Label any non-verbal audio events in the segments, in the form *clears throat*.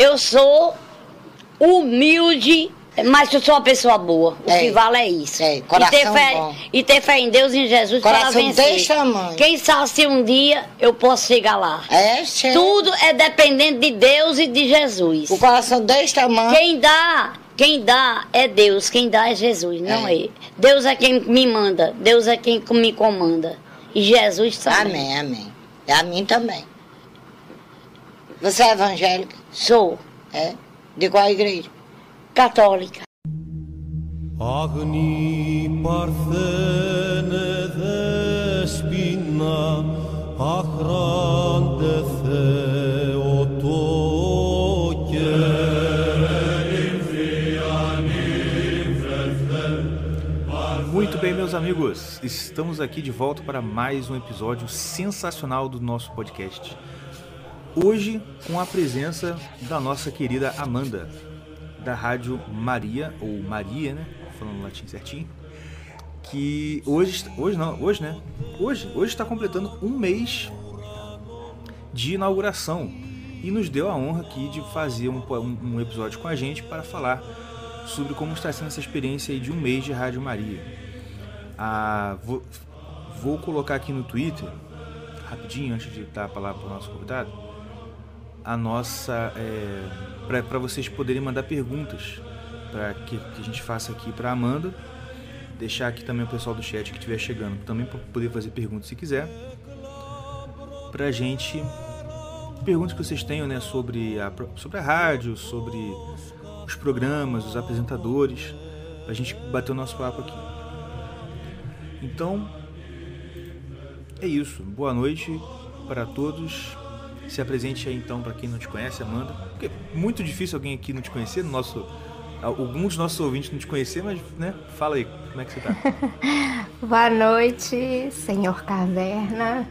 Eu sou humilde, mas eu sou uma pessoa boa. O É. que vale é isso. É, e, ter coração fé, bom. e ter fé em Deus e em Jesus para Coração vencer. desse tamanho. Quem sabe se um dia eu posso chegar lá. É, che... Tudo é dependente de Deus e de Jesus. O coração desse tamanho. Quem dá, quem dá é Deus, quem dá é Jesus, não É. é. Deus é quem me manda, Deus é quem me comanda. E Jesus também. Amém, amém. É a mim também. Você é evangélica? Sou É? De qual igreja? católica. Agni parthene despina ahrande Muito bem, meus amigos, estamos aqui de volta para mais um episódio sensacional do nosso podcast. Hoje, com a presença da nossa querida Amanda, da Rádio Maria, ou Maria, né? Falando latim certinho. Que hoje, hoje não, hoje, né? Hoje, hoje está completando um mês de inauguração e nos deu a honra aqui de fazer um, um, episódio com a gente para falar sobre como está sendo essa experiência de um mês de Rádio Maria. Ah, vou, vou colocar aqui no Twitter, rapidinho, antes de dar a palavra para o nosso convidado, a nossa. É, para vocês poderem mandar perguntas para que, que a gente faça aqui para Amanda. Deixar aqui também o pessoal do chat que estiver chegando também para poder fazer perguntas se quiser. Pra gente. Perguntas que vocês tenham né, sobre, a, sobre a rádio, sobre os programas, os apresentadores, pra gente bater o nosso papo aqui. Então, é isso. Boa noite para todos. Se apresente aí então para quem não te conhece, Amanda. Porque é muito difícil alguém aqui não te conhecer, no nosso alguns dos nossos ouvintes não te conhecer, mas né, fala aí, como é que você tá? *laughs* Boa noite, senhor Caverna,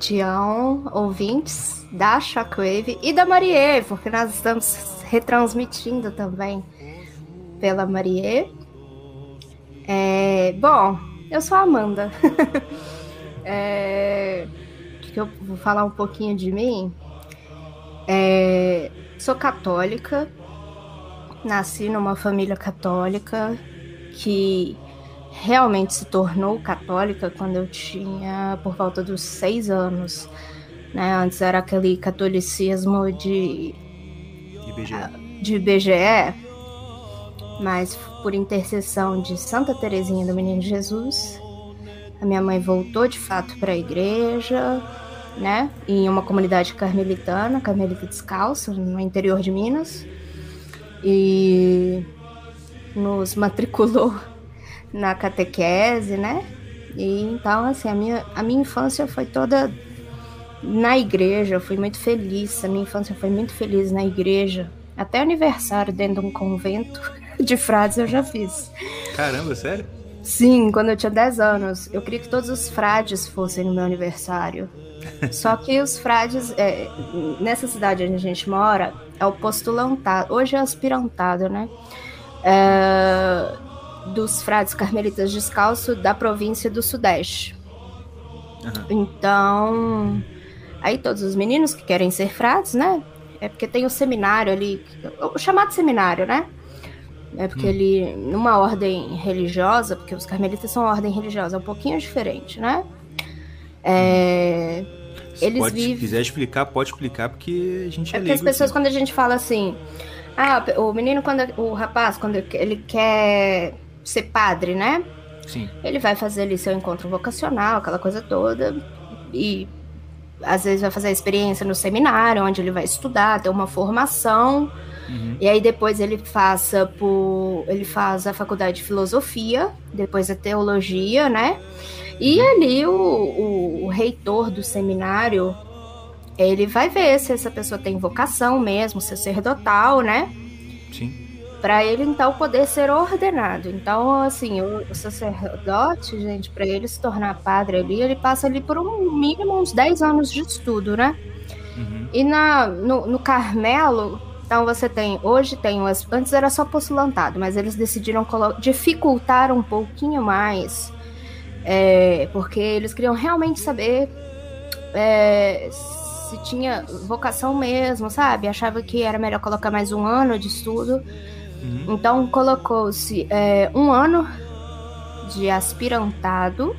Tião, ouvintes da Shockwave e da Marie, porque nós estamos retransmitindo também pela Marie. É, bom, eu sou a Amanda. *laughs* é, eu vou falar um pouquinho de mim. É, sou católica, nasci numa família católica que realmente se tornou católica quando eu tinha por volta dos seis anos. Né? Antes era aquele catolicismo de IBGE. de BGE, mas por intercessão de Santa Teresinha do Menino Jesus, a minha mãe voltou de fato para a igreja, né? Em uma comunidade carmelitana, Carmelita Descalça, no interior de Minas. E nos matriculou *laughs* na catequese, né? E então, assim, a minha, a minha infância foi toda na igreja, eu fui muito feliz. A minha infância foi muito feliz na igreja. Até aniversário dentro de um convento *laughs* de frades eu já fiz. Caramba, sério? Sim, quando eu tinha 10 anos. Eu queria que todos os frades fossem no meu aniversário. *laughs* Só que os frades, é, nessa cidade onde a gente mora, é o postulantado. Hoje é aspirantado, né? É, dos frades carmelitas descalço da província do Sudeste. Aham. Então, aí todos os meninos que querem ser frades, né? É porque tem o seminário ali, o chamado seminário, né? É porque ele, numa ordem religiosa, porque os carmelitas são uma ordem religiosa, é um pouquinho diferente, né? É, Se Eles pode, vivem- Se quiser explicar, pode explicar, porque a gente é, é porque as pessoas, aqui. quando a gente fala assim, ah, o menino, quando o rapaz, quando ele quer ser padre, né? Sim. Ele vai fazer ali seu encontro vocacional, aquela coisa toda, e às vezes vai fazer a experiência no seminário, onde ele vai estudar, ter uma formação, Uhum. e aí depois ele faça por. ele faz a faculdade de filosofia, depois a teologia, né? E ali o, o, o reitor do seminário ele vai ver se essa pessoa tem vocação mesmo, sacerdotal, né? Sim. Para ele então poder ser ordenado. Então, assim, o, o sacerdote, gente, para ele se tornar padre ali, ele passa ali por um mínimo uns 10 anos de estudo, né? Uhum. E na, no, no Carmelo, então você tem, hoje tem, as- antes era só postulantado, mas eles decidiram dificultar um pouquinho mais, é, porque eles queriam realmente saber é, se tinha vocação mesmo, sabe? Achava que era melhor colocar mais um ano de estudo. Uhum. Então colocou-se é, um ano de aspirantado.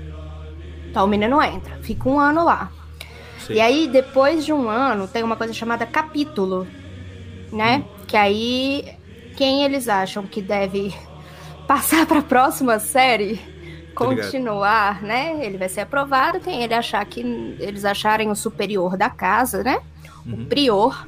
Então o menino entra, fica um ano lá. Sei. E aí, depois de um ano, tem uma coisa chamada capítulo, né? Que aí, quem eles acham que deve *laughs* passar para a próxima série, continuar, né? Ele vai ser aprovado. Quem ele achar que eles acharem o superior da casa, né? Uhum. O prior,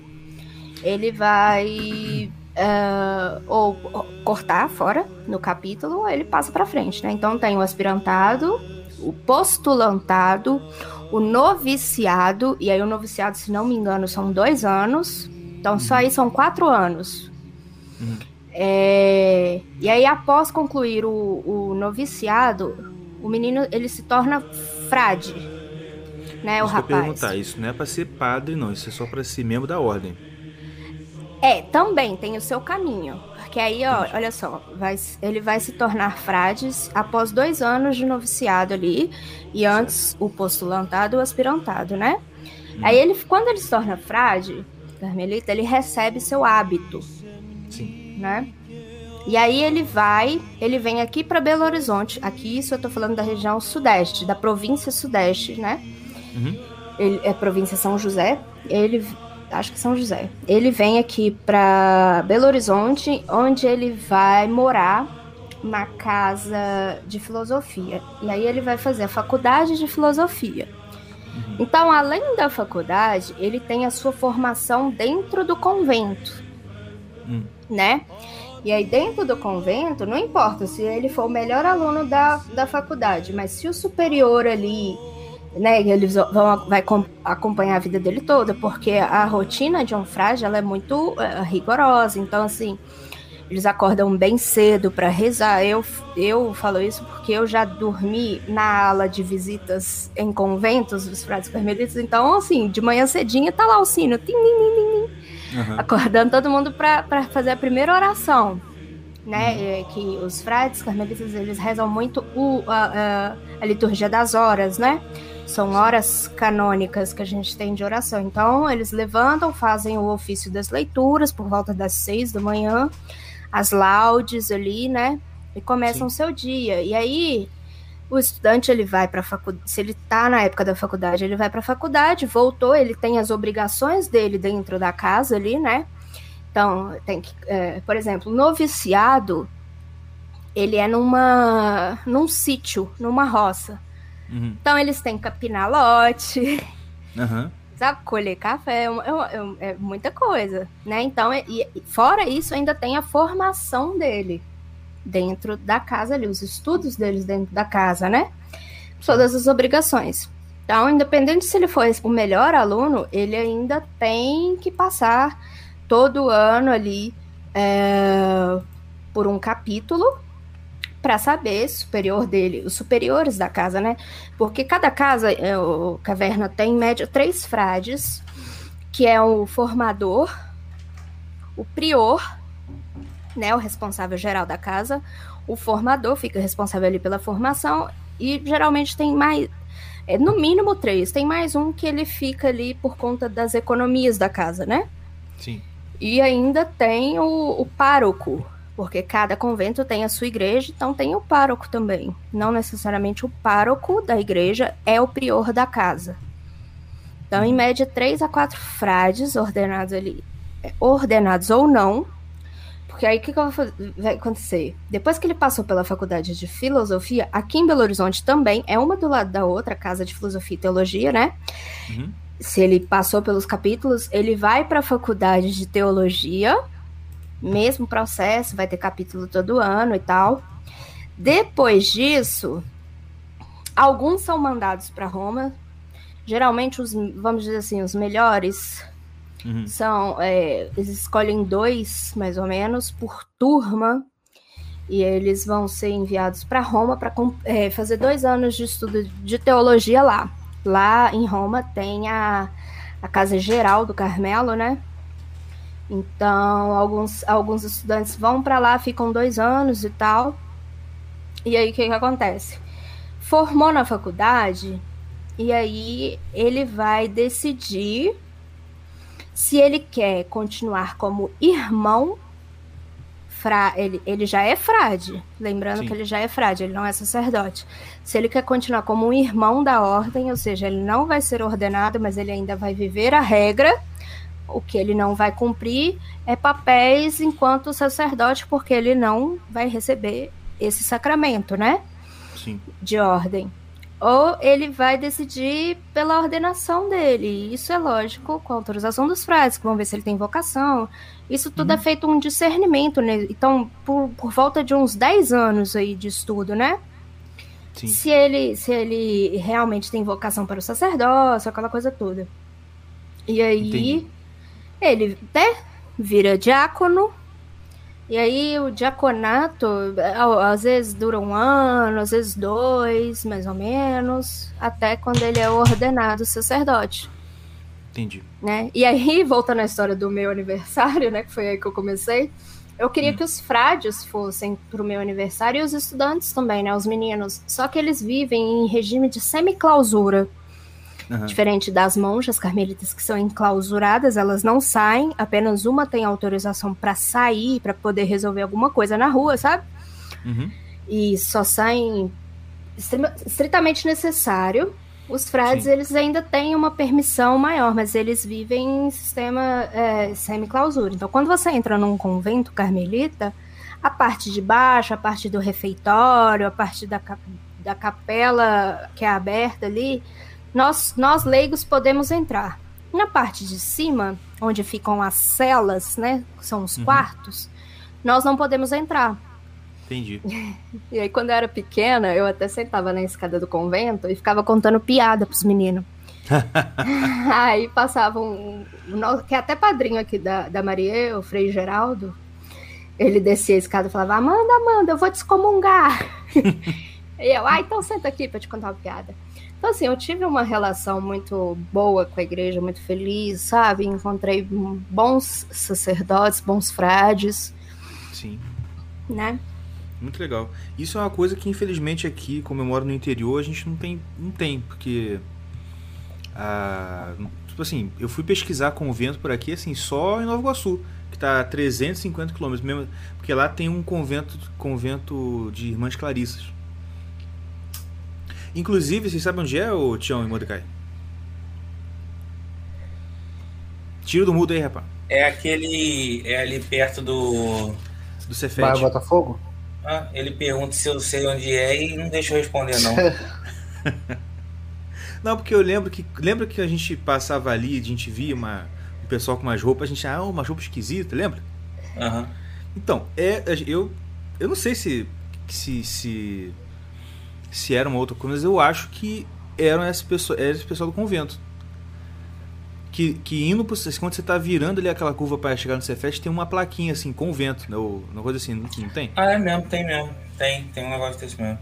ele vai ah, ou, ou cortar fora no capítulo, ou ele passa para frente, né? Então tem o aspirantado, o postulantado, o noviciado, e aí o noviciado, se não me engano, são dois anos. Então só aí são quatro anos. Uhum. É, e aí, após concluir o, o noviciado, o menino ele se torna frade, né? o rapaz. perguntar, isso não é pra ser padre, não. Isso é só pra ser membro da ordem. É, também tem o seu caminho. Porque aí, ó, olha só, vai, ele vai se tornar frades após dois anos de noviciado ali, e antes o postulantado e o aspirantado, né? Aí ele, quando ele se torna frade, carmelita, ele recebe seu hábito, Sim. né? E aí ele vai, ele vem aqui para Belo Horizonte. Aqui, isso eu tô falando da região sudeste, da província sudeste, né? Uhum. Ele é província São José. Ele acho que São José. Ele vem aqui para Belo Horizonte, onde ele vai morar na casa de filosofia. E aí ele vai fazer a faculdade de filosofia. Então, além da faculdade, ele tem a sua formação dentro do convento, Hum. né? E aí, dentro do convento, não importa se ele for o melhor aluno da, da faculdade, mas se o superior ali, né, eles vão vai com- acompanhar a vida dele toda, porque a rotina de um frade ela é muito eh, rigorosa. Então, assim, eles acordam bem cedo para rezar. Eu, eu falo isso porque eu já dormi na ala de visitas em conventos dos frades carmelitas. Então, assim, de manhã cedinho tá lá o sino, tim, tim, tim, Aham. acordando todo mundo para fazer a primeira oração. Né, é que os frades carmelitas eles rezam muito o, a, a- a liturgia das horas, né? São horas canônicas que a gente tem de oração. Então, eles levantam, fazem o ofício das leituras por volta das seis da manhã, as laudes ali, né? E começam o seu dia. E aí, o estudante ele vai para a faculdade. Se ele tá na época da faculdade, ele vai para a faculdade, voltou, ele tem as obrigações dele dentro da casa ali, né? Então, tem que, é, por exemplo, noviciado, ele é numa num sítio, numa roça. Uhum. Então eles têm que capinar lote, Aham. Sabe, colher café, é, é é é muita coisa, né? Então, e, e fora isso, ainda tem a formação dele dentro da casa ali, os estudos deles dentro da casa, né? Todas as obrigações. Então, independente se ele for o melhor aluno, ele ainda tem que passar todo ano ali é, por um capítulo para saber superior dele, os superiores da casa, né? Porque cada casa, é, o caverna tem em média três frades, que é o formador, o prior, né, o responsável geral da casa, o formador fica responsável ali pela formação e geralmente tem mais, é, no mínimo três, tem mais um que ele fica ali por conta das economias da casa, né? Sim. E ainda tem o, o pároco, porque cada convento tem a sua igreja, então tem o pároco também. Não necessariamente o pároco da igreja é o prior da casa. Então, em média, três a quatro frades ordenados ali, é, ordenados ou não. Porque aí o que, que vai acontecer? Depois que ele passou pela faculdade de filosofia, aqui em Belo Horizonte também, é uma do lado da outra, casa de filosofia e teologia, né? Uhum. se ele passou pelos capítulos, ele vai para a faculdade de teologia, mesmo processo, vai ter capítulo todo ano e tal. Depois disso, alguns são mandados para Roma. Geralmente, os, vamos dizer assim, os melhores Uhum. são. é, eles escolhem dois, mais ou menos, por turma. E eles vão ser enviados para Roma para fazer dois anos de estudo de teologia lá. Lá em Roma tem a, a Casa Geral do Carmelo, né? Então, alguns, alguns estudantes vão para lá, ficam dois anos e tal. E aí, o que, que acontece? Formou na faculdade, e aí ele vai decidir Se ele quer continuar como irmão, fra, ele, ele já é frade. Lembrando Sim. que ele já é frade, ele não é sacerdote. Se ele quer continuar como um irmão da ordem, ou seja, ele não vai ser ordenado, mas ele ainda vai viver a regra, o que ele não vai cumprir é papéis enquanto sacerdote, porque ele não vai receber esse sacramento, né? Sim. de ordem. Ou ele vai decidir pela ordenação dele. E Isso é lógico, com a autorização dos frades, que vão ver se ele tem vocação. Isso tudo é feito um discernimento, né? Então, por, por volta de uns 10 anos aí de estudo, né? Sim. Se ele, se ele realmente tem vocação para o sacerdócio, aquela coisa toda. E aí, Entendi. Ele, né, vira diácono. E aí, o diaconato, às vezes dura um ano, às vezes dois, mais ou menos, até quando ele é ordenado sacerdote, Entendi. né? E aí, *laughs* voltando à história do meu aniversário, né, que foi aí que eu comecei, eu queria que os frades fossem pro meu aniversário e os estudantes também, né, os meninos. Só que eles vivem em regime de semiclausura. Aham. Diferente das monjas carmelitas que são enclausuradas, elas não saem, apenas uma tem autorização para sair, para poder resolver alguma coisa na rua, sabe? Uhum. E só saem estritamente necessário. Os frades, Sim. eles ainda têm uma permissão maior, mas eles vivem em sistema é, semi-clausura. Então, quando você entra num convento carmelita, a parte de baixo, a parte do refeitório, a parte da, da capela que é aberta ali, nós, nós leigos podemos entrar. Na parte de cima, onde ficam as celas, né, que são os Uhum. quartos, nós não podemos entrar. Entendi. *laughs* E aí, quando eu era pequena, eu até sentava na escada do convento e ficava contando piada pros meninos. *laughs* aí passavam. Um, que é até padrinho aqui da, da Maria, o Frei Geraldo. Ele descia a escada e falava: Amanda, Amanda, eu vou te excomungar. *laughs* e eu, ah, então senta aqui pra te contar uma piada. Então, assim, eu tive uma relação muito boa com a igreja, muito feliz, sabe? Encontrei bons sacerdotes, bons frades, Sim. né? Muito legal. Isso é uma coisa que, infelizmente, aqui, como eu moro no interior, a gente não tem, não tem porque. ah, tipo assim, eu fui pesquisar convento por aqui, assim, só em Nova Iguaçu, que tá a 350 quilômetros, mesmo, porque lá tem um convento, convento de Irmãs Clarissas. Inclusive, vocês sabem onde é, o Tião e Mordecai? Tira do mudo aí, rapaz. É aquele. É ali perto do. Do Vai Cefete. Botafogo? Ah, ele pergunta se eu sei onde é e não deixa eu responder, não. *laughs* Não, porque eu lembro que. Lembra que a gente passava ali, a gente via uma, o pessoal com umas roupas, a gente, ah, uma roupa esquisita, lembra? Aham. Então, é, eu, eu não sei se, se, se, se era uma outra coisa, mas eu acho que eram esse pessoal, era esse pessoal do convento. Que, que indo pro, quando você tá virando ali aquela curva para chegar no Cefete, tem uma plaquinha assim, convento, né? ou Uma coisa assim, não, não tem? Ah, é mesmo, tem mesmo. Tem, tem um negócio desse mesmo.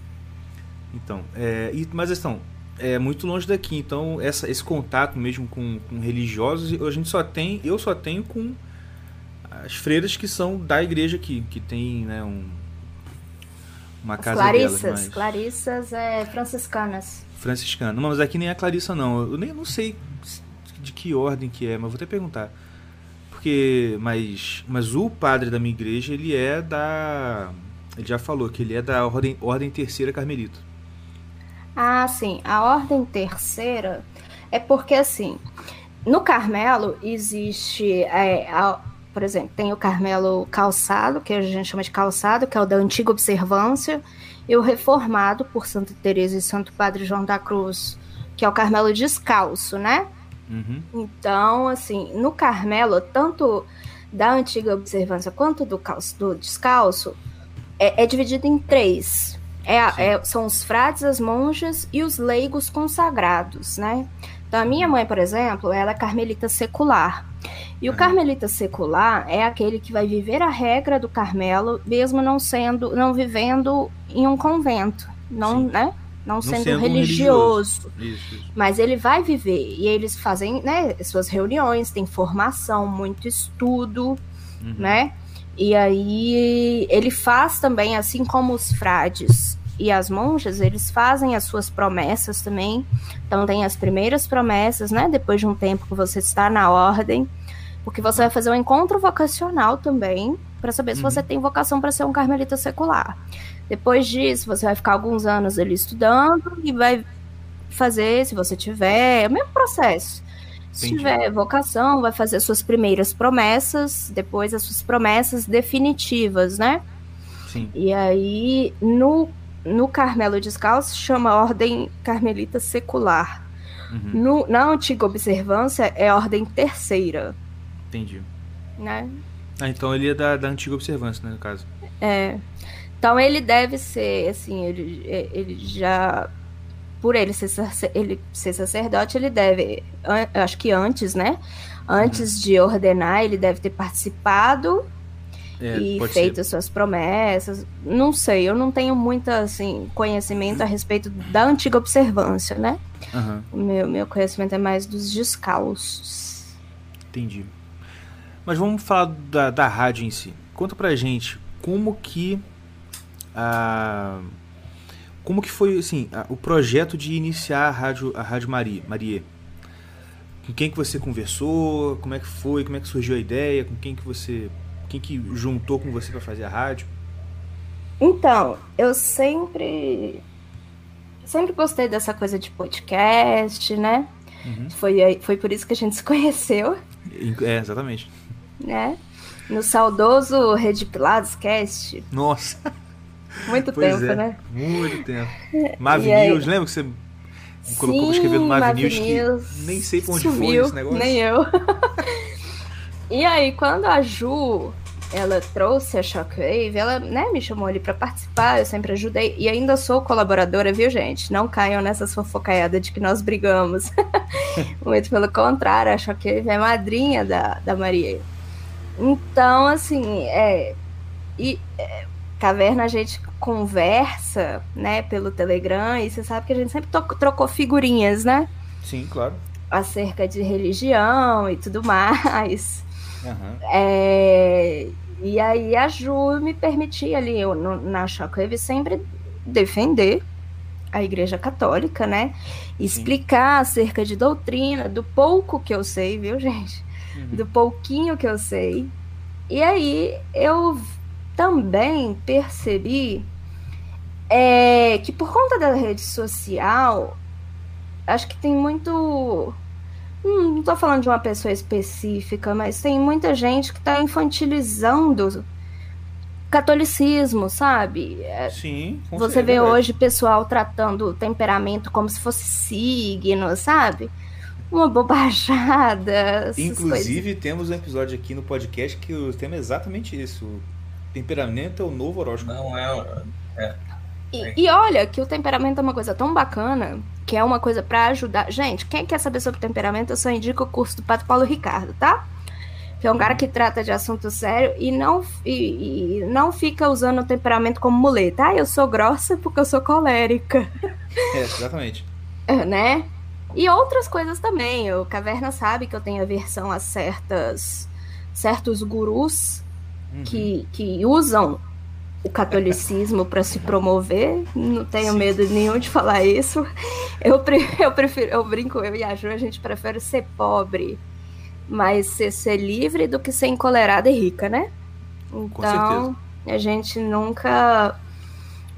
Então, é, e, mas então, é muito longe daqui, então essa, esse contato mesmo com, com religiosos, a gente só tem, eu só tenho com as freiras que são da igreja aqui, que tem, né, um, uma As casa Clarissas, delas, mas Clarissas é, franciscanas. franciscana. Não, mas aqui nem é Clarissa não. Eu nem não sei de que ordem que é, mas vou até perguntar. Porque, mas, mas o padre da minha igreja, ele é da, ele já falou que ele é da ordem, ordem terceira carmelita. Ah, sim. A ordem terceira é porque, assim, no Carmelo existe, é, a- por exemplo, tem o Carmelo calçado, que a gente chama de calçado, que é o da antiga observância, e o reformado por Santa Teresa e Santo Padre João da Cruz, que é o Carmelo descalço, né? Uhum. Então, assim, no Carmelo, tanto da antiga observância quanto do, calço- do descalço, é, é dividido em três. É é- são os frades, as monjas e os leigos consagrados, né? Então, a minha mãe, por exemplo, ela é carmelita secular. E o carmelita secular é aquele que vai viver a regra do Carmelo, mesmo não sendo, não vivendo em um convento, não, Sim. né? Não, sendo, sendo um religioso. Isso, isso. Mas ele vai viver e eles fazem, né, suas reuniões, tem formação, muito estudo, Uhum. né? E aí ele faz também, assim como os frades e as monjas, eles fazem as suas promessas também. Então tem as primeiras promessas, né? Depois de um tempo que você está na ordem, Porque você vai fazer um encontro vocacional também, para saber se Uhum. você tem vocação para ser um carmelita secular. Depois disso, você vai ficar alguns anos ali estudando e vai fazer, se você tiver, é o mesmo processo. Se Entendi. tiver vocação, vai fazer suas primeiras promessas, depois as suas promessas definitivas, né? Sim. E aí, no, no Carmelo Descalço, chama Ordem Carmelita Secular. Uhum. No- na antiga observância, é Ordem Terceira, Entendi. né? Ah, então ele é da, da antiga observância, né, no caso. É. Então ele deve ser, assim, ele, ele já. Por ele ser, ele ser sacerdote, ele deve. Acho que antes, né? Antes de ordenar, ele deve ter participado É, e feito ser. suas promessas. Não sei, eu não tenho muita assim, conhecimento a respeito da antiga observância, né? Aham, O meu, meu conhecimento é mais dos descalços. entendi. Mas vamos falar da, da rádio em si. Conta pra gente como que a como que foi assim a- o projeto de iniciar a rádio a rádio Maria Maria com quem que você conversou como é que foi como é que surgiu a ideia com quem que você quem que juntou com você pra fazer a rádio Então, eu sempre. Sempre gostei dessa coisa de podcast, né? Uhum. Foi, foi por isso que a gente se *laughs* conheceu, é exatamente né? No saudoso Rede Pilados Cast. nossa Muito pois tempo, é né? muito tempo *laughs* Mavi aí? News lembra que você colocou pra escrever no Mavi Mavi News que News nem sei pra onde foi sumiu, esse negócio. Nem eu. *laughs* e aí, quando a Ju ela trouxe a Shockwave, ela né, me chamou ali pra participar, eu sempre ajudei. E ainda sou colaboradora, viu, gente? Não caiam nessas fofocaiadas de que nós brigamos. *laughs* Muito pelo contrário, a Shockwave é madrinha da, da Maria. Então, assim, é. E é, caverna a gente conversa, né, pelo Telegram, e você sabe que a gente sempre trocou figurinhas, né? sim claro acerca de religião e tudo mais. Aham. É, e aí a Ju me permitia ali, eu, no, na Shockwave, sempre defender a Igreja Católica, né? Explicar acerca de doutrina, do pouco que eu sei, viu, gente? Uhum. Do pouquinho que eu sei. E aí eu também percebi é, que por conta da rede social, acho que tem muito. Hum, não tô falando de uma pessoa específica, mas tem muita gente que tá infantilizando catolicismo, sabe? É, sim com Você certeza, vê é hoje pessoal tratando o temperamento como se fosse signo, sabe? Uma bobajada. essas coisas. Inclusive, temos um episódio aqui no podcast que o tema é exatamente isso. O temperamento é o novo horóscopo. Não é. E, e olha que o temperamento é uma coisa tão bacana, que é uma coisa pra ajudar. Gente, quem quer saber sobre temperamento, eu só indico o curso do Pato Paulo Ricardo, tá? Que é um cara que trata de assunto sério e não, e, e não fica usando o temperamento como muleta. Ah, eu sou grossa porque eu sou colérica, É, exatamente. *laughs* né? E outras coisas também. O Caverna sabe que eu tenho aversão a certas, certos gurus Uhum. que, que usam o catolicismo para se promover. Não tenho Sim. medo nenhum de falar isso. Eu, *laughs* eu prefiro, eu brinco, eu e a Ju, a gente prefere ser pobre, mas ser, ser livre do que ser encolerada e rica, né? Então, a gente nunca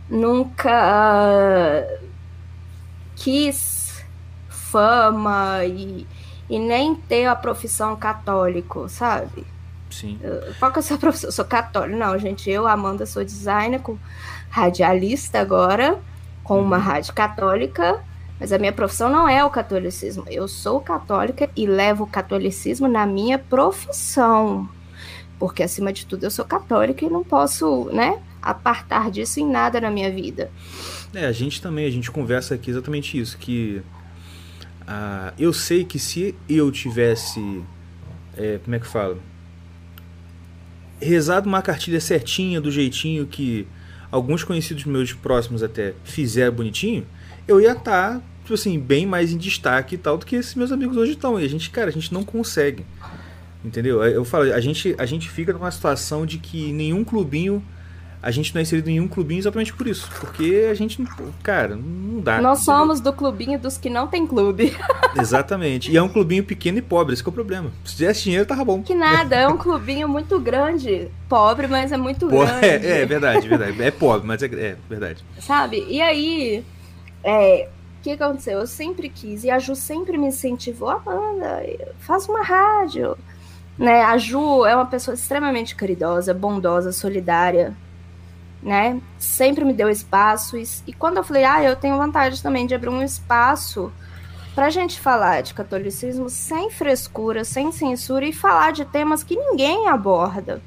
nunca quis fama e, e nem ter a profissão católico, sabe? Sim. Qual que é a sua *laughs* profissão? Eu sou católica. Não, gente, eu, Amanda, sou designer, com radialista agora, com uma rádio católica, mas a minha profissão não é o catolicismo. Eu sou católica e levo o catolicismo na minha profissão. Porque, acima de tudo, eu sou católica e não posso, né, apartar disso em nada na minha vida. É, a gente também, a gente conversa aqui exatamente isso, que ah, eu sei que se eu tivesse, é, como é que fala, rezado uma cartilha certinha, do jeitinho que alguns conhecidos meus próximos até fizeram bonitinho, eu ia estar, tipo assim, bem mais em destaque e tal do que esses meus amigos hoje estão. E a gente, cara, a gente não consegue. Entendeu? Eu falo, a gente, a gente fica numa situação de que nenhum clubinho a gente não é inserido em um clubinho exatamente por isso. Porque a gente, não- cara, não dá. Nós entendeu? somos do clubinho dos que não tem clube. *laughs* Exatamente. E é um clubinho pequeno e pobre, esse que é o problema. Se tivesse dinheiro, tava bom. Que nada, é um clubinho muito grande. Pobre, mas é muito Pô, *laughs* grande. é, é verdade, verdade. É pobre, mas é, é verdade. Sabe? E aí, é, o que aconteceu? Eu sempre quis, e a Ju sempre me incentivou, Amanda, faz uma rádio. Né? A Ju é uma pessoa extremamente caridosa, bondosa, solidária, né? Sempre me deu espaço. E, quando eu falei, ah, eu tenho vontade também de abrir um espaço pra gente falar de catolicismo sem frescura, sem censura e falar de temas que ninguém aborda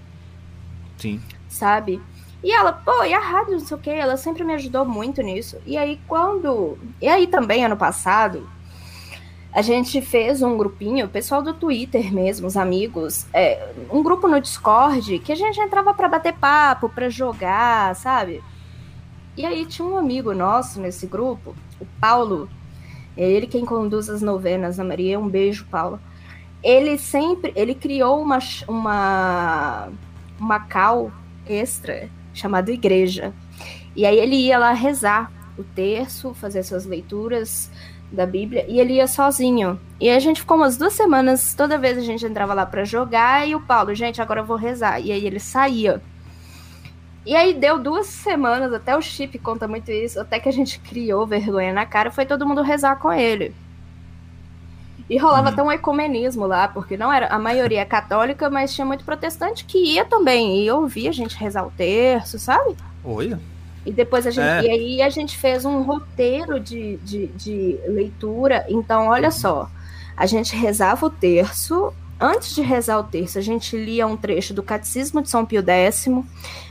Sim. sabe? E ela, pô, e a rádio, não sei o quê, ela sempre me ajudou muito nisso. E aí, quando. E aí também, ano passado, a gente fez um grupinho, o pessoal do Twitter mesmo, os amigos, é, um grupo no Discord que a gente entrava pra bater papo, pra jogar, sabe? E aí tinha um amigo nosso nesse grupo, o Paulo, é ele quem conduz as novenas na Maria, um beijo, Paulo. Ele sempre, ele criou uma, uma, uma cal extra chamado Igreja. E aí ele ia lá rezar o terço, fazer suas leituras da Bíblia, e ele ia sozinho. E a gente ficou umas duas semanas, toda vez a gente entrava lá para jogar, e o Paulo, gente, agora eu vou rezar. E aí ele saía. E aí deu duas semanas, até o Chip conta muito isso, até que a gente criou vergonha na cara, foi todo mundo rezar com ele. E rolava Uhum. até um ecumenismo lá, porque não era a maioria é católica, mas tinha muito protestante que ia também, e ouvia a gente rezar o terço, sabe? Olha. E depois a gente. É. E aí a gente fez um roteiro de, de, de leitura. Então, olha só. A gente rezava o terço. Antes de rezar o terço, a gente lia um trecho do Catecismo de São Pio X.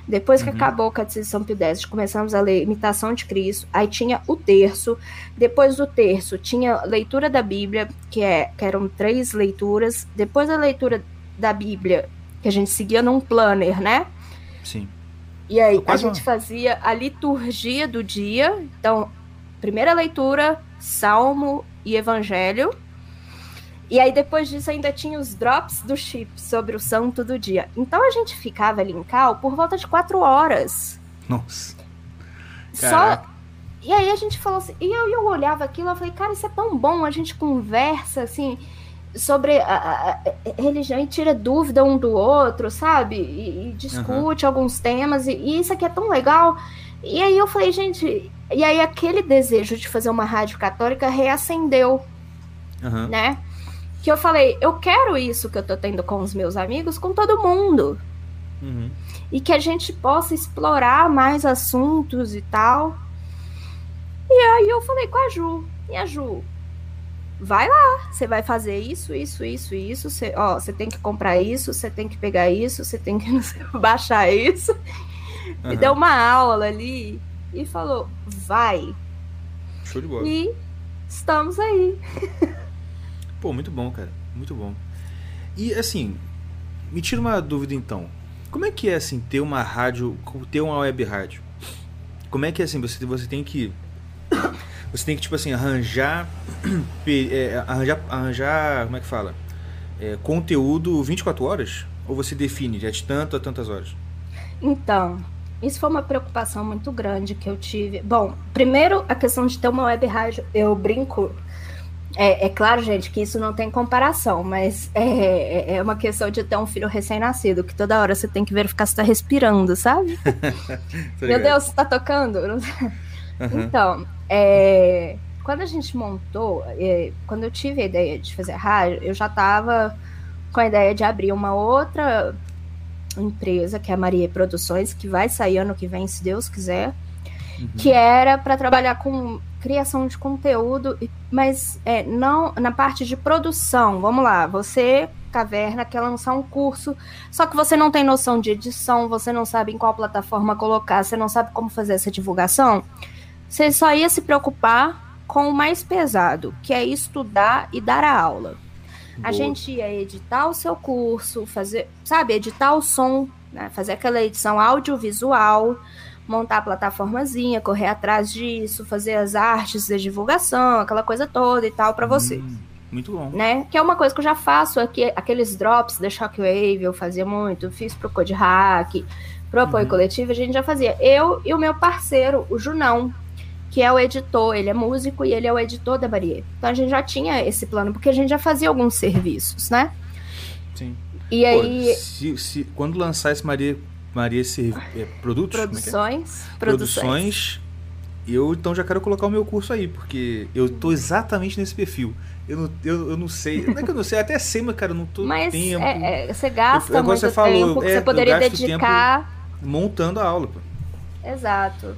Depois que Uhum. acabou o Catecismo de São Pio X, começamos a ler Imitação de Cristo. Aí tinha o terço. Depois do terço, tinha leitura da Bíblia, que, é, que eram três leituras. Depois da leitura da Bíblia, que a gente seguia num planner, né? Sim. E aí, a gente fazia a liturgia do dia. Então, primeira leitura, Salmo e Evangelho. E aí, depois disso, ainda tinha os drops do chip sobre o santo do dia. Então, a gente ficava ali em cal por volta de quatro horas. Nossa. Só. Caraca. E aí, a gente falou assim. E eu, eu olhava aquilo e falei, cara, isso é tão bom. A gente conversa, assim, sobre a, a- a religião e tira dúvida um do outro, sabe? E, e discute alguns temas. E, e isso aqui é tão legal. E aí, eu falei, gente. E aí, aquele desejo de fazer uma rádio católica reacendeu Aham. né? Que eu falei, eu quero isso que eu tô tendo com os meus amigos, com todo mundo. Uhum. E que a gente possa explorar mais assuntos e tal. E aí eu falei com a Ju. E a Ju, vai lá, você vai fazer isso, isso, isso, isso. Você, ó, você tem que comprar isso, você tem que pegar isso, você tem que *laughs* baixar isso. Me Aham. deu uma aula ali e falou, vai. Show de bola. E estamos aí. Pô, muito bom, cara. Muito bom. E assim, me tira uma dúvida então. Como é que é assim ter uma rádio, ter uma web rádio? Como é que é assim, você, você tem que você tem que tipo assim arranjar *clears throat* é, arranjar arranjar, como é que fala? É, conteúdo 24 horas ou você define de tanto a tantas horas? Então, isso foi uma preocupação muito grande que eu tive. Bom, primeiro, a questão de ter uma web rádio, eu brinco. É, é claro, gente, que isso não tem comparação, mas é, é uma questão de ter um filho recém-nascido, que toda hora você tem que verificar se tá respirando, sabe? *laughs* Meu? Deus, tá tocando? Aham. então, é, quando a gente montou, é, quando eu tive a ideia de fazer rádio, eu já estava com a ideia de abrir uma outra empresa, que é a Maria Produções, que vai sair ano que vem, se Deus quiser, Uhum. que era para trabalhar com criação de conteúdo, mas é, não na parte de produção. Vamos lá, você, caverna, quer lançar um curso, só que você não tem noção de edição, você não sabe em qual plataforma colocar, você não sabe como fazer essa divulgação. Você só ia se preocupar com o mais pesado, que é estudar e dar a aula. A Boa. gente ia editar o seu curso, fazer, sabe, editar o som, né, fazer aquela edição audiovisual, montar a plataformazinha, correr atrás disso, fazer as artes de divulgação, aquela coisa toda e tal para você. Hum, Muito bom. né? Que é uma coisa que eu já faço aqui, aqueles drops da Shockwave, eu fazia muito, fiz pro Code Hack, pro apoio Uhum. coletivo, a gente já fazia. Eu e o meu parceiro, o Junão, que é o editor, ele é músico e ele é o editor da Maria. Então a gente já tinha esse plano, porque a gente já fazia alguns serviços, né? Sim. E Pô, aí, se, se- quando lançar esse Maria, Maria Servi- é, Produtos, como é que é? produções, produções. produções, eu então já quero colocar o meu curso aí, porque eu tô exatamente nesse perfil. Eu não, eu, eu não sei, não é que eu não sei, eu até sei, mas cara, eu não tô *laughs* Mas tempo é- é, você gasta Eu- agora muito você falou, tempo que é, você poderia dedicar. montando a aula. Pô. Exato.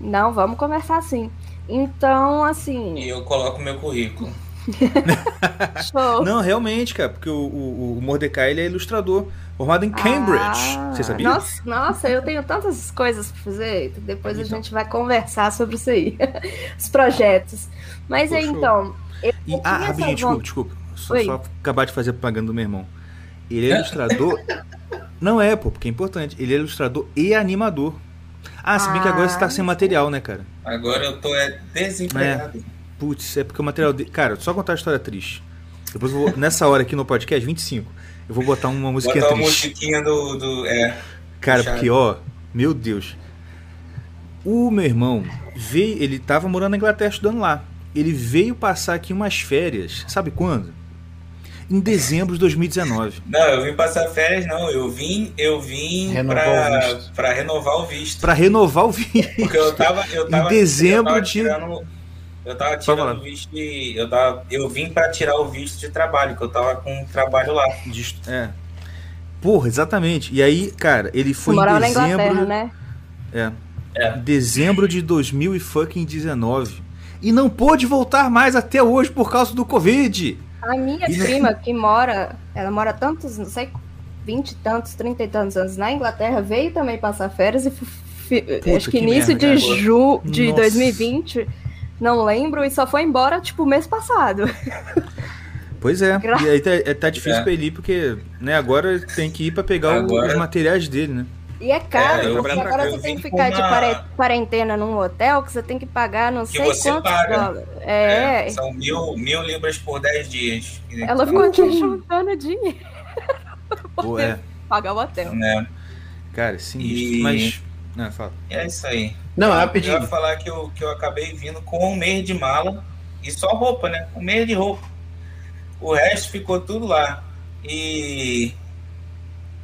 Não, vamos conversar assim. Então, E assim, eu coloco meu currículo. *laughs* show. Não, realmente, cara, porque o, o, o Mordecai ele é ilustrador, formado em Cambridge. Ah, Você sabia? Nossa, nossa, eu tenho tantas coisas pra fazer. Depois a Então. gente vai conversar sobre isso aí. *laughs* Os projetos. Mas Pô, aí, show. então. Eu, E, eu ah, rapidinho, desculpa, desculpa. Só, só acabar de fazer propaganda do meu irmão. Ele é ilustrador. *laughs* não é, pô, porque é importante. Ele é ilustrador e animador. Ah, se bem que agora você tá Ah, sem material, né, cara? Agora eu tô é, desempregado. Putz, é porque o material dele. Cara, só contar a história triste. Depois eu vou, nessa hora aqui no podcast, 25, eu vou botar uma musiquinha Botar uma triste. musiquinha do. do é, Cara, Puxado. porque, ó, meu Deus. O meu irmão veio, ele tava morando na Inglaterra estudando lá. Ele veio passar aqui umas férias, sabe quando? Em dezembro de 2019. Não, eu vim passar férias, não. Eu vim, eu vim pra renovar o visto. Pra renovar o visto. Porque eu tava. Eu tava dezembro eu tava de- Tirando, eu tava tirando o visto de. Eu, tava, eu vim pra tirar o visto de trabalho, que eu tava com um trabalho lá. De É. Porra, exatamente. E aí, cara, ele foi em morava na dezembro. Inglaterra, né? É. É. Dezembro de 2019. E não pôde voltar mais até hoje por causa do Covid. A minha E prima, que mora, ela mora tantos, não sei, 20 e tantos, 30 e tantos anos na Inglaterra, veio também passar férias e Puta, acho que, que início merda, de cara. ju de Nossa. 2020, não lembro, e só foi embora, tipo, mês passado. Pois é. Gra- E aí tá, é- tá difícil É. pra ele ir, porque né, agora tem que ir pra pegar o- Agora- os materiais dele, né? E é caro, É, eu- porque agora você tem que ficar de uma- quare- quarentena num hotel que você tem que pagar não Que sei você quantos paga. dólares. É, São mil, mil libras por 10 dias. ela ficou aqui juntando dinheiro *laughs* Pô, é. pra pagar o hotel. Né? Cara, é sinistro. E- Mas. Não, fala. E é isso aí. Não, Eu ia rapidinho. falar que eu, que eu acabei vindo com um mês de mala e só roupa, né? Um mês de roupa. O resto ficou tudo lá. E.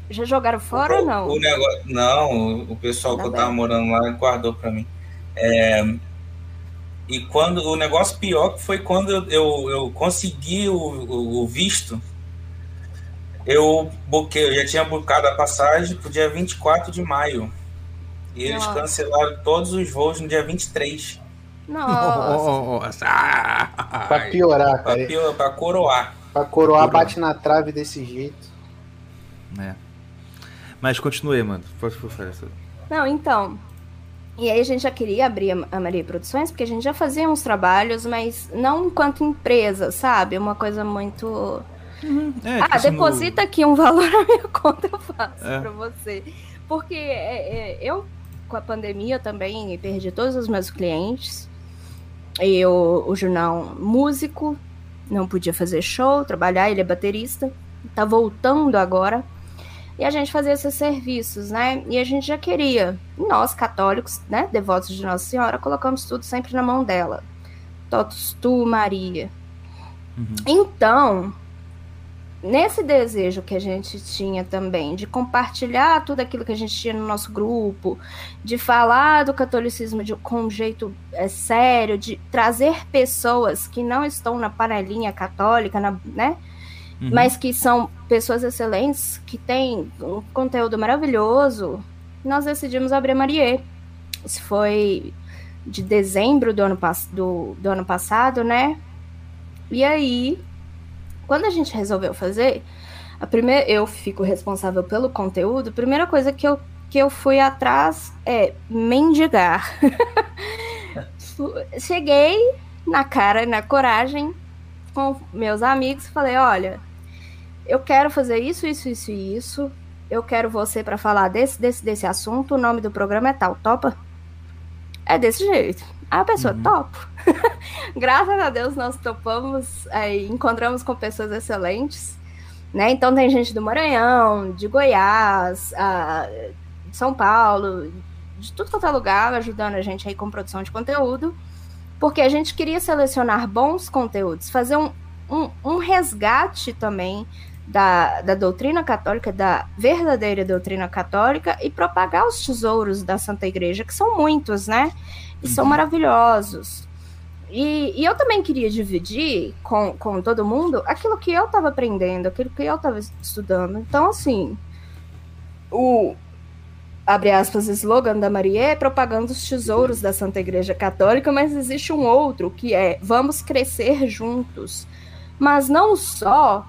Já jogaram fora o, ou não? O negócio, não, o pessoal Ainda que eu bem. tava morando lá guardou pra mim. É, e quando o negócio pior foi quando eu, eu, eu consegui o, o, o visto, eu buquei, eu já tinha bucado a passagem pro dia 24 de maio. E eles Nossa. cancelaram todos os voos no dia 23. Nossa. Pra piorar, Pra, cara. pio- pra coroar. Pra coroar, Coroar. bate na trave desse jeito. É. Mas continue, mano. Pode isso. Não, então. E aí a gente já queria abrir a- Maria Produções, porque a gente já fazia uns trabalhos, mas não enquanto empresa, sabe? Uma coisa muito. É, ah, tipo assim, no- deposita aqui um *laughs* valor na minha conta, eu faço É. pra você. Porque é, é, eu, com a pandemia também, perdi todos os meus clientes. Eu, o Junão, músico, não podia fazer show, trabalhar, ele é baterista, tá voltando agora. E a gente fazia esses serviços, né? E a gente já queria. Nós, católicos, né? Devotos de Nossa Senhora, colocamos tudo sempre na mão dela. Totus tu, Maria. Uhum. Então, nesse desejo que a gente tinha também de compartilhar tudo aquilo que a gente tinha no nosso grupo, de falar do catolicismo de, com um jeito é, sério, de trazer pessoas que não estão na panelinha católica, na, né? Uhum. mas que são pessoas excelentes, que têm um conteúdo maravilhoso, nós decidimos abrir a Marie. Isso foi de dezembro do ano, do, do ano passado, né? E aí, quando a gente resolveu fazer, a primeira, eu fico responsável pelo conteúdo, a primeira coisa que eu, que eu fui atrás é mendigar. *laughs* Cheguei na cara, e na coragem, com meus amigos, falei, olha, eu quero fazer isso, isso, isso e isso. Eu quero você para falar desse, desse, desse assunto. O nome do programa é tal, topa? É desse jeito. Aí a pessoa, uhum. topo. *laughs* Graças a Deus nós topamos, aí encontramos com pessoas excelentes, né? Então tem gente do Maranhão, de Goiás, a, de São Paulo, de tudo quanto é lugar, ajudando a gente aí com produção de conteúdo, porque a gente queria selecionar bons conteúdos, fazer um, um, um resgate também da, da doutrina católica, da verdadeira doutrina católica, e propagar os tesouros da Santa Igreja, que são muitos, né? E são uhum. maravilhosos. E, e, eu também queria dividir com, com todo mundo aquilo que eu estava aprendendo, aquilo que eu estava estudando. Então, assim, o, abre aspas, slogan da Maria é propagando os tesouros da Santa Igreja Católica, mas existe um outro que é vamos crescer juntos. Mas não só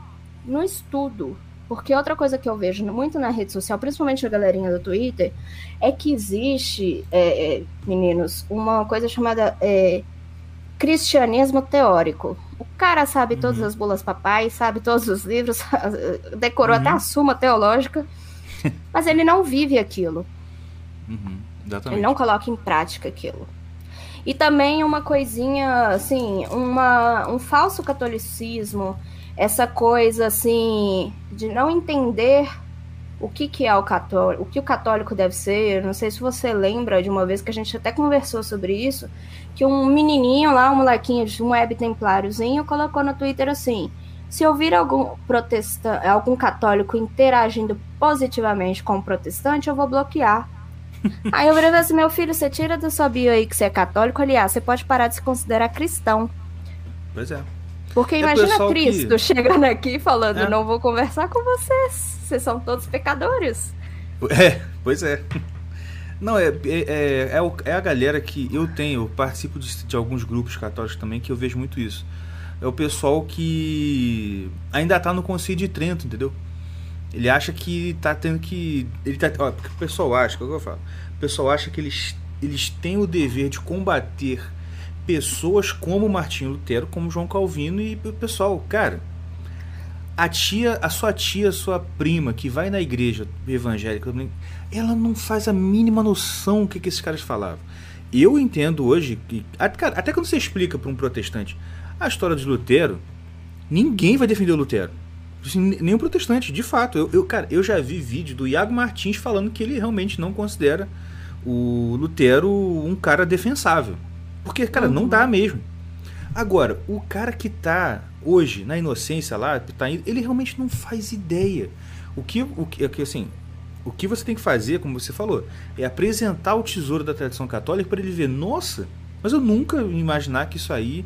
no estudo. Porque outra coisa que eu vejo muito na rede social, principalmente a galerinha do Twitter, é que existe, é, é, meninos, uma coisa chamada é, cristianismo teórico. O cara sabe uhum. todas as bulas papai, sabe todos os livros, *laughs* decorou uhum. até a suma teológica, *laughs* mas ele não vive aquilo. Uhum. Ele não coloca em prática aquilo. E também uma coisinha, assim, uma, um falso catolicismo essa coisa assim de não entender o que, que é o católico, o que o católico deve ser. Não sei se você lembra de uma vez que a gente até conversou sobre isso, que um menininho lá, um molequinho de um web templáriozinho, colocou no Twitter assim: se ouvir algum protestante, algum católico interagindo positivamente com um protestante, eu vou bloquear. *laughs* aí eu falei assim: meu filho, você tira da sua bio aí que você é católico, aliás, você pode parar de se considerar cristão. Pois é. Porque é imagina Cristo que... chegando aqui falando: é. não vou conversar com vocês, vocês são todos pecadores. É, pois é. Não, é, é, é, é, a galera que eu tenho, eu participo de, de, alguns grupos católicos também que eu vejo muito isso. É o pessoal que ainda tá no Conselho de Trento, entendeu? Ele acha que tá tendo que. Ele tá, ó, o pessoal acha, o que eu falo? O pessoal acha que eles, eles têm o dever de combater pessoas como Martinho Lutero, como João Calvino e o pessoal, cara, a tia, a sua tia, a sua prima que vai na igreja evangélica, ela não faz a mínima noção o que, que esses caras falavam. Eu entendo hoje que até quando você explica para um protestante a história de Lutero, ninguém vai defender o Lutero. Assim, nem um protestante, de fato. Eu, eu, cara, eu já vi vídeo do Iago Martins falando que ele realmente não considera o Lutero um cara defensável. Porque, cara, uhum. não dá mesmo. Agora, o cara que tá hoje na inocência lá, tá, ele realmente não faz ideia. O que, o que, assim, o que você tem que fazer, como você falou, é apresentar o tesouro da tradição católica para ele ver, nossa, mas eu nunca ia imaginar que isso aí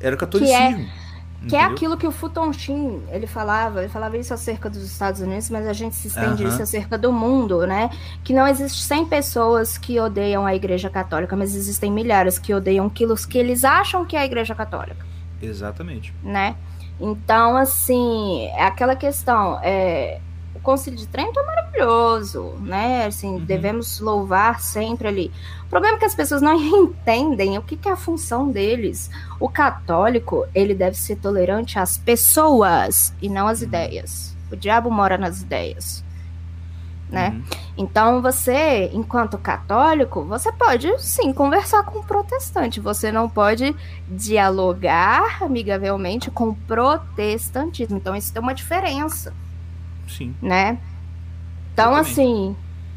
era catolicismo. Que é que é aquilo que o Futon Shin, ele falava, ele falava isso acerca dos Estados Unidos, mas a gente se estende isso acerca do mundo, né? Que não existe 100 pessoas que odeiam a Igreja Católica, mas existem milhares que odeiam aquilo que eles acham que é a Igreja Católica. Exatamente. Né? Então, assim, é aquela questão, é, Concílio de Trento é maravilhoso, né? Assim, uhum. devemos louvar sempre ali. O problema é que as pessoas não *laughs* entendem o que, que é a função deles. O católico, ele deve ser tolerante às pessoas e não às uhum. ideias. O diabo mora nas ideias. Né? Uhum. Então você, enquanto católico, você pode sim conversar com o protestante. Você não pode dialogar amigavelmente com o protestantismo. Então isso tem uma diferença. Sim. Né? Então, assim,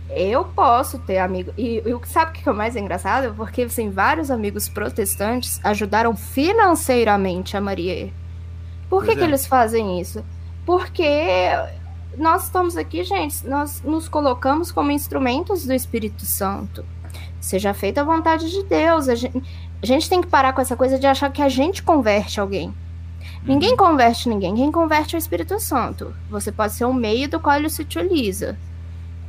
eu posso ter amigo. E, e sabe o que é o mais engraçado? Porque, assim, vários amigos protestantes ajudaram financeiramente a Maria. Por que, é. que eles fazem isso? Porque nós estamos aqui, gente, nós nos colocamos como instrumentos do Espírito Santo. Seja feita a vontade de Deus. A gente, a gente tem que parar com essa coisa de achar que a gente converte alguém. Ninguém converte ninguém, quem converte é o Espírito Santo. Você pode ser o meio do qual ele se utiliza,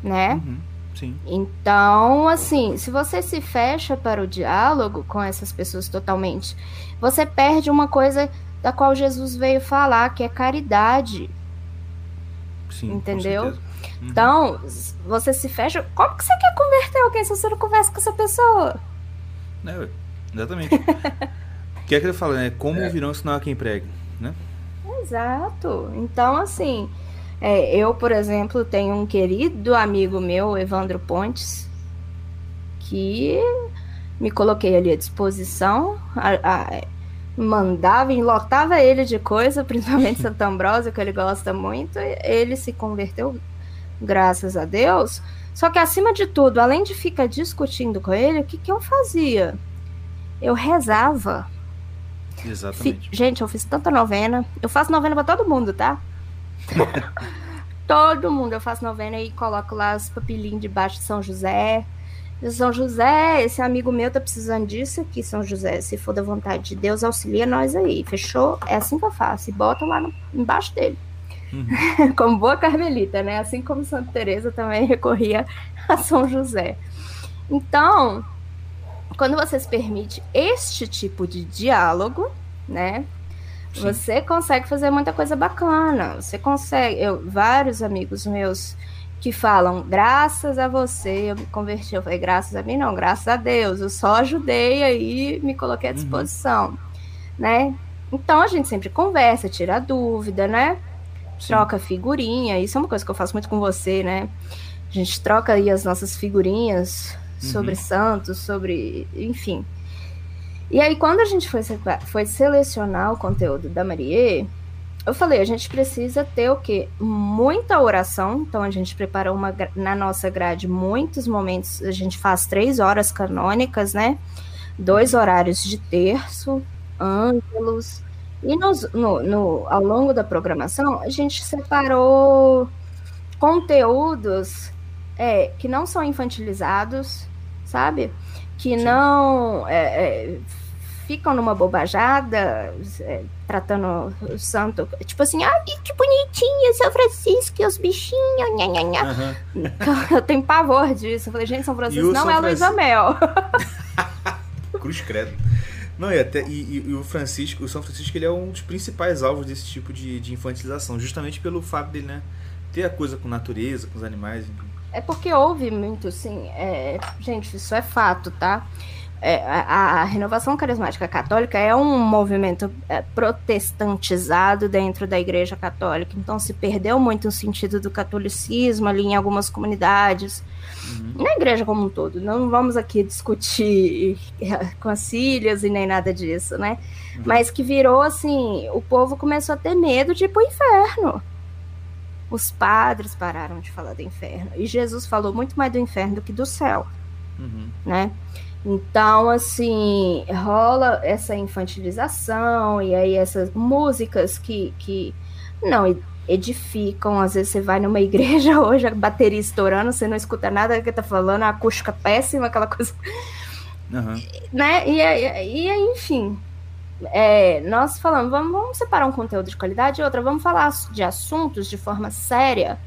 né? Uhum. Sim. Então, assim, se você se fecha para o diálogo com essas pessoas totalmente, você perde uma coisa da qual Jesus veio falar, que é caridade. Sim, entendeu? Uhum. Então, você se fecha. Como que você quer converter alguém se você não conversa com essa pessoa? É, exatamente. *laughs* que é que ele fala, né? Como é. virão não há quem pregue, né? Exato. Então, assim, é, eu, por exemplo, tenho um querido amigo meu, Evandro Pontes, que me coloquei ali à disposição, a, a, mandava, enlotava ele de coisa, *laughs* principalmente Ambrósio, que ele gosta muito, ele se converteu, graças a Deus. Só que acima de tudo, além de ficar discutindo com ele, o que, que eu fazia? Eu rezava. Exatamente. Fi, gente, eu fiz tanta novena. Eu faço novena para todo mundo, tá? *laughs* todo mundo eu faço novena e coloco lá os papilinhos debaixo de São José. São José, esse amigo meu tá precisando disso aqui, São José. Se for da vontade de Deus, auxilia nós aí. Fechou? É assim que eu faço. E bota lá no, embaixo dele. Uhum. *laughs* como boa carmelita, né? Assim como Santa Teresa também recorria a São José. Então, quando você se permite este tipo de diálogo, né? Sim. Você consegue fazer muita coisa bacana. Você consegue. Eu, vários amigos meus que falam, graças a você, eu me converti. Eu falei, graças a mim, não, graças a Deus. Eu só ajudei aí, me coloquei à uhum. disposição, uhum. né? Então a gente sempre conversa, tira dúvida, né? Sim. Troca figurinha. Isso é uma coisa que eu faço muito com você, né? A gente troca aí as nossas figurinhas uhum. sobre Santos, sobre. enfim. E aí, quando a gente foi, foi selecionar o conteúdo da Marie, eu falei, a gente precisa ter o quê? Muita oração. Então a gente preparou uma na nossa grade muitos momentos. A gente faz três horas canônicas, né? Dois horários de terço, ângelos. E nos, no, no, ao longo da programação, a gente separou conteúdos é, que não são infantilizados, sabe? Que Sim. não é, é, ficam numa bobajada, é, tratando o santo, tipo assim, ai, que bonitinho, São Francisco e os bichinhos, nha, nha, nha. Uhum. *laughs* Eu tenho pavor disso. Eu falei, gente, São Francisco não São é Luísa Mel. *laughs* *laughs* Cruz credo. Não, e até e, e, o Francisco, o São Francisco, ele é um dos principais alvos desse tipo de, de infantilização, justamente pelo fato dele, né, ter a coisa com natureza, com os animais. É porque houve muito, sim. É, gente, isso é fato, tá? é, a, a, renovação carismática católica é um movimento é, protestantizado dentro da Igreja Católica, então se perdeu muito o sentido do catolicismo ali em algumas comunidades, uhum. na Igreja como um todo. Não vamos aqui discutir *laughs* concílios e nem nada disso, né? Uhum. Mas que virou assim: o povo começou a ter medo de ir para o inferno. Os padres pararam de falar do inferno. E Jesus falou muito mais do inferno do que do céu. Uhum. Né? Então, assim, rola essa infantilização e aí essas músicas que, que não edificam. Às vezes você vai numa *laughs* igreja hoje, a bateria estourando, você não escuta nada que tá falando, a acústica péssima, aquela coisa. Uhum. Né? E, e, e enfim, é, nós falamos, vamos, vamos separar um conteúdo de qualidade e outra, vamos falar de assuntos de forma séria,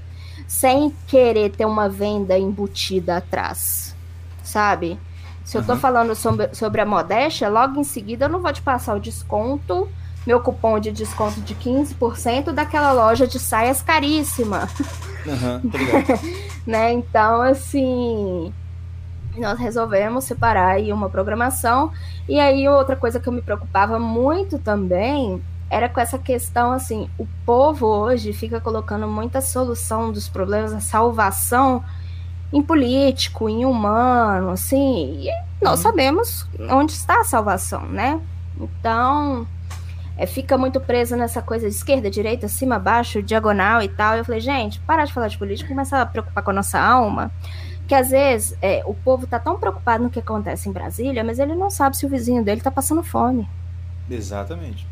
sem querer ter uma venda embutida atrás, sabe? Se eu estou uhum. falando sobre, sobre a modéstia, logo em seguida eu não vou te passar o desconto, meu cupom de desconto de 15% daquela loja de saias caríssima. Uhum, *laughs* né? Então, assim, nós resolvemos separar aí uma programação. E aí, outra coisa que eu me preocupava muito também era com essa questão assim: o povo hoje fica colocando muita solução dos problemas, a salvação em político, em humano, assim, e nós uhum. sabemos onde está a salvação, né? Então, é, fica muito preso nessa coisa de esquerda, direita, cima, baixo, diagonal e tal. Eu falei, gente, parar de falar de política, começar a preocupar com a nossa alma. Que às vezes é, o povo tá tão preocupado no que acontece em Brasília, mas ele não sabe se o vizinho dele tá passando fome. Exatamente.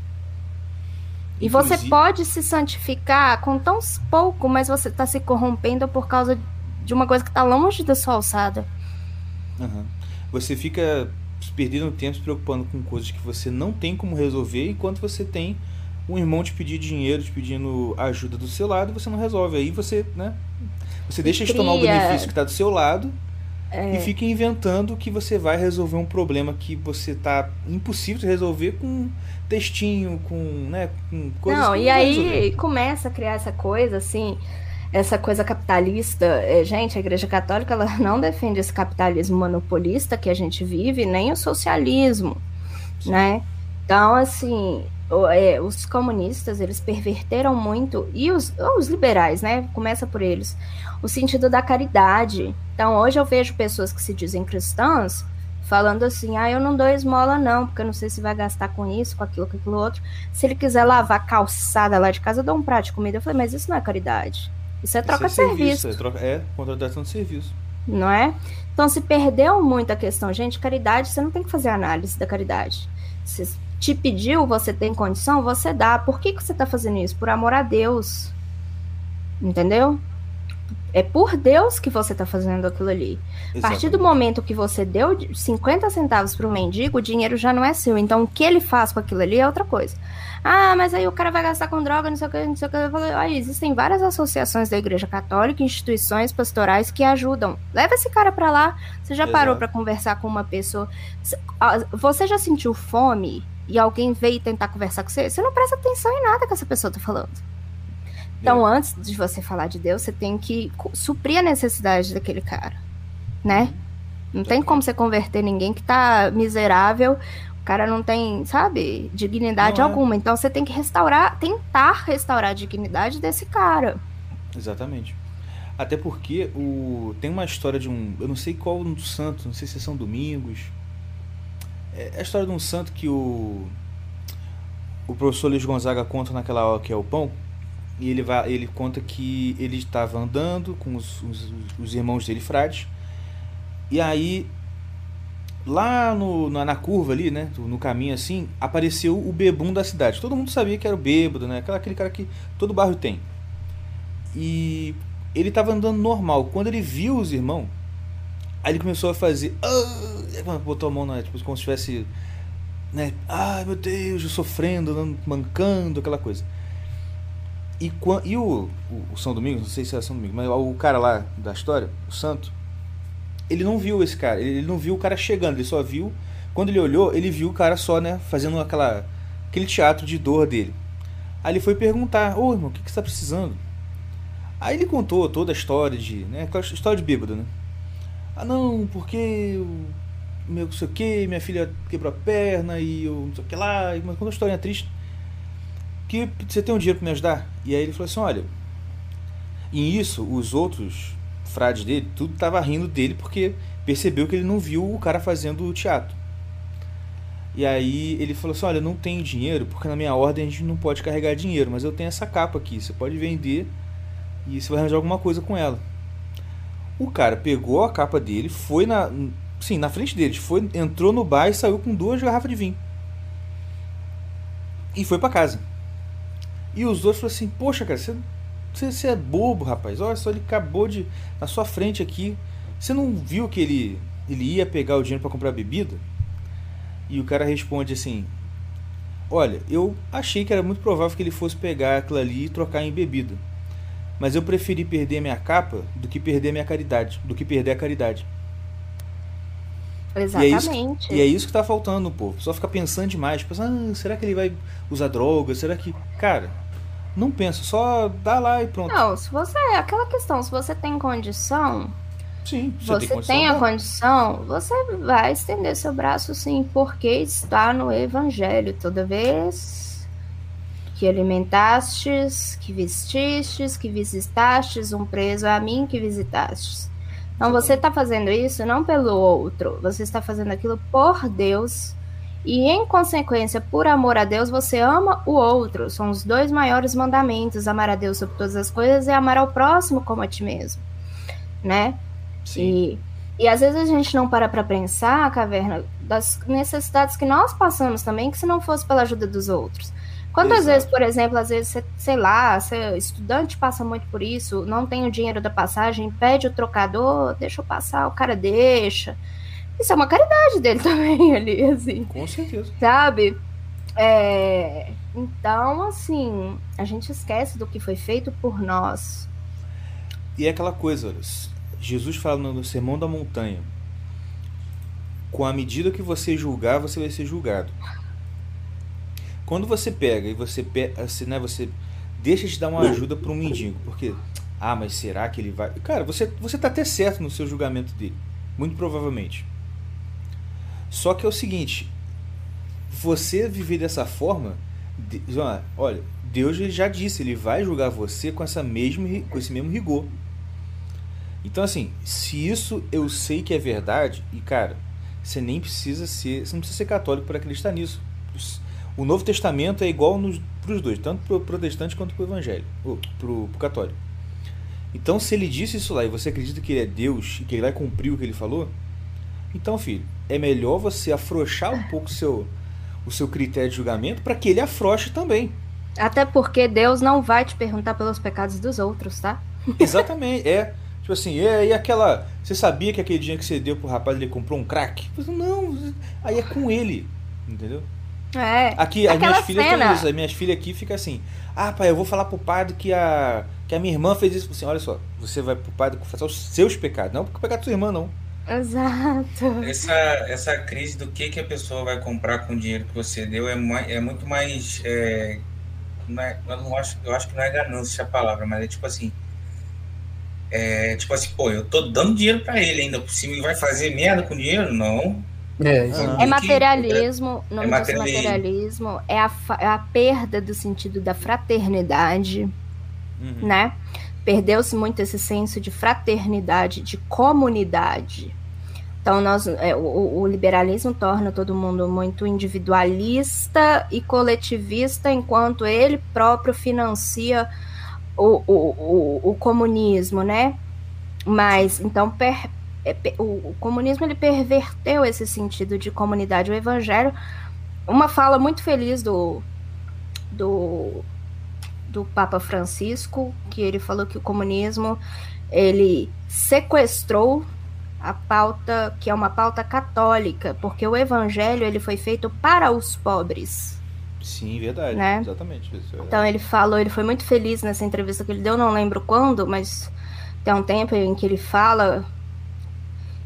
E Inclusive... você pode se santificar com tão pouco, mas você está se corrompendo por causa de uma coisa que está longe da sua alçada. Uhum. Você fica perdendo tempo se preocupando com coisas que você não tem como resolver, enquanto você tem um irmão te pedir dinheiro, te pedindo ajuda do seu lado, você não resolve. Aí você, né? Você deixa de tomar o benefício que está do seu lado é. e fica inventando que você vai resolver um problema que você tá impossível de resolver com textinho, com, né, com coisas Não, e aí resolver. começa a criar essa coisa assim, essa coisa capitalista. É, gente, a Igreja Católica ela *laughs* não defende esse capitalismo monopolista que a gente vive, nem o socialismo, Sim. né? Então, assim, os comunistas, eles perverteram muito, e os, os liberais, né? Começa por eles, o sentido da caridade. Então, hoje eu vejo pessoas que se dizem cristãs falando assim: ah, eu não dou esmola, não, porque eu não sei se vai gastar com isso, com aquilo, com aquilo outro. Se ele quiser lavar calçada lá de casa, eu dou um prato de comida. Eu falei, mas isso não é caridade. Isso é troca Isso é de serviço. É, troca, é contratação de serviço. Não é? Então se perdeu muito a questão. Gente, caridade, você não tem que fazer análise da caridade. Se te pediu, você tem condição, você dá. Por que, que você está fazendo isso? Por amor a Deus. Entendeu? É por Deus que você está fazendo aquilo ali. A partir do momento que você deu 50 centavos para o mendigo, o dinheiro já não é seu. Então, o que ele faz com aquilo ali é outra coisa. Ah, mas aí o cara vai gastar com droga, não sei o que, não sei o que. Eu falei, ah, existem várias associações da Igreja Católica, instituições pastorais que ajudam. Leva esse cara para lá. Você já parou para conversar com uma pessoa? Você já sentiu fome e alguém veio tentar conversar com você? Você não presta atenção em nada que essa pessoa está falando. Então, é. antes de você falar de Deus, você tem que suprir a necessidade daquele cara, né? Não tem como você converter ninguém que tá miserável, o cara não tem, sabe, dignidade não é. alguma. É. Então você tem que restaurar, tentar restaurar a dignidade desse cara. Exatamente. Até porque o tem uma história de um, eu não sei qual um santo, não sei se são domingos. É, é a história de um santo que o o professor Luiz Gonzaga conta naquela aula que é o pão e ele, vai, ele conta que ele estava andando com os, os, os irmãos dele frades. E aí, lá no, na, na, curva ali, né? No caminho assim, apareceu o bebum da cidade. Todo mundo sabia que era o bêbado, né? Aquele, aquele cara que todo bairro tem. E ele estava andando normal. Quando ele viu os irmãos, aí ele começou a fazer. Ah! Botou a mão, né, tipo, como se estivesse. Né? Ai meu Deus, eu sofrendo, mancando, aquela coisa. E, e o, o, São Domingos, não sei se é São Domingos, mas o cara lá da história, o santo, ele não viu esse cara, ele não viu o cara chegando, ele só viu. Quando ele olhou, ele viu o cara só, né, fazendo aquela, aquele teatro de dor dele. Aí ele foi perguntar: Ô irmão, o que, que você está precisando? Aí ele contou toda a história de. Né, história de bêbado, né? Ah, não, porque. Meu, não sei o que, minha filha quebrou a perna e eu não sei o que lá. Mas quando a história é triste que você tem um dinheiro para me ajudar? E aí ele falou assim, olha, em isso os outros frades dele, tudo tava rindo dele porque percebeu que ele não viu o cara fazendo o teatro. E aí ele falou assim, olha, eu não tenho dinheiro porque na minha ordem a gente não pode carregar dinheiro, mas eu tenho essa capa aqui, você pode vender e você vai arranjar alguma coisa com ela. O cara pegou a capa dele, foi na, sim, na frente deles, foi, entrou no bar e saiu com duas garrafas de vinho. E foi para casa. E os outros falaram assim: Poxa, cara, você, você, você é bobo, rapaz. Olha só, ele acabou de. Na sua frente aqui. Você não viu que ele, ele ia pegar o dinheiro para comprar bebida? E o cara responde assim: Olha, eu achei que era muito provável que ele fosse pegar aquilo ali e trocar em bebida. Mas eu preferi perder minha capa do que perder minha caridade, do que perder a caridade. Exatamente. E é isso, e é isso que tá faltando no povo. Só fica pensando demais. Tipo, ah, será que ele vai usar droga? Será que. Cara, não pensa, só dá lá e pronto. Não, se você. Aquela questão, se você tem condição. Sim, você, você tem, condição, tem a não. condição, você vai estender seu braço sim, porque está no Evangelho. Toda vez que alimentastes, que vestistes, que visitastes um preso a mim que visitastes. Então você está fazendo isso não pelo outro, você está fazendo aquilo por Deus e, em consequência, por amor a Deus, você ama o outro. São os dois maiores mandamentos: amar a Deus sobre todas as coisas e amar ao próximo como a ti mesmo. Né? Sim. E, e às vezes a gente não para para pensar, caverna, das necessidades que nós passamos também, que se não fosse pela ajuda dos outros. Quantas Exato. vezes, por exemplo, às vezes, sei lá, estudante passa muito por isso, não tem o dinheiro da passagem, pede o trocador, deixa eu passar, o cara deixa. Isso é uma caridade dele *laughs* também ali, assim. Com certeza. Sabe? É, então, assim, a gente esquece do que foi feito por nós. E é aquela coisa, Jesus fala no Sermão da Montanha: com a medida que você julgar, você vai ser julgado. Quando você pega e você, assim, né, você deixa de dar uma ajuda para um mendigo, porque, ah, mas será que ele vai. Cara, você, você tá até certo no seu julgamento dele, muito provavelmente. Só que é o seguinte, você viver dessa forma, olha, Deus já disse, ele vai julgar você com essa mesmo com esse mesmo rigor. Então assim, se isso eu sei que é verdade, e cara, você nem precisa ser, você não precisa ser católico para acreditar nisso. O Novo Testamento é igual para os dois, tanto para o protestante quanto para o evangelho, para o católico. Então, se ele disse isso lá e você acredita que ele é Deus e que ele vai cumprir o que ele falou, então, filho, é melhor você afrouxar um pouco o seu, o seu critério de julgamento para que ele afrouxe também. Até porque Deus não vai te perguntar pelos pecados dos outros, tá? *laughs* Exatamente, é. Tipo assim, e, e aquela. Você sabia que aquele dia que você deu pro rapaz ele comprou um crack? Não, aí é com ele, entendeu? É. Aqui, as minhas filhas têm isso. As minhas filhas aqui ficam assim: Ah, pai, eu vou falar pro padre que a, que a minha irmã fez isso. Assim, olha só, você vai pro padre confessar os seus pecados, não porque o pecado da sua irmã, não. Exato. Essa, essa crise do que, que a pessoa vai comprar com o dinheiro que você deu é, é muito mais. É, não é, eu, não acho, eu acho que não é ganância a palavra, mas é tipo assim. É, tipo assim, pô, eu tô dando dinheiro para ele ainda por cima e vai fazer merda com dinheiro? Não. É, é materialismo, o nome é materialismo. materialismo é a, é a perda do sentido da fraternidade, uhum. né? Perdeu-se muito esse senso de fraternidade, de comunidade. Então, nós, é, o, o, liberalismo torna todo mundo muito individualista e coletivista, enquanto ele próprio financia o, o, o, o comunismo, né? Mas, então, per, é, o, o, comunismo ele perverteu esse sentido de comunidade. O evangelho, uma fala muito feliz do, do, do Papa Francisco, que ele falou que o comunismo ele sequestrou a pauta que é uma pauta católica, porque o evangelho ele foi feito para os pobres. Sim, verdade, né? exatamente. É então ele falou, ele foi muito feliz nessa entrevista que ele deu, não lembro quando, mas tem um tempo em que ele fala.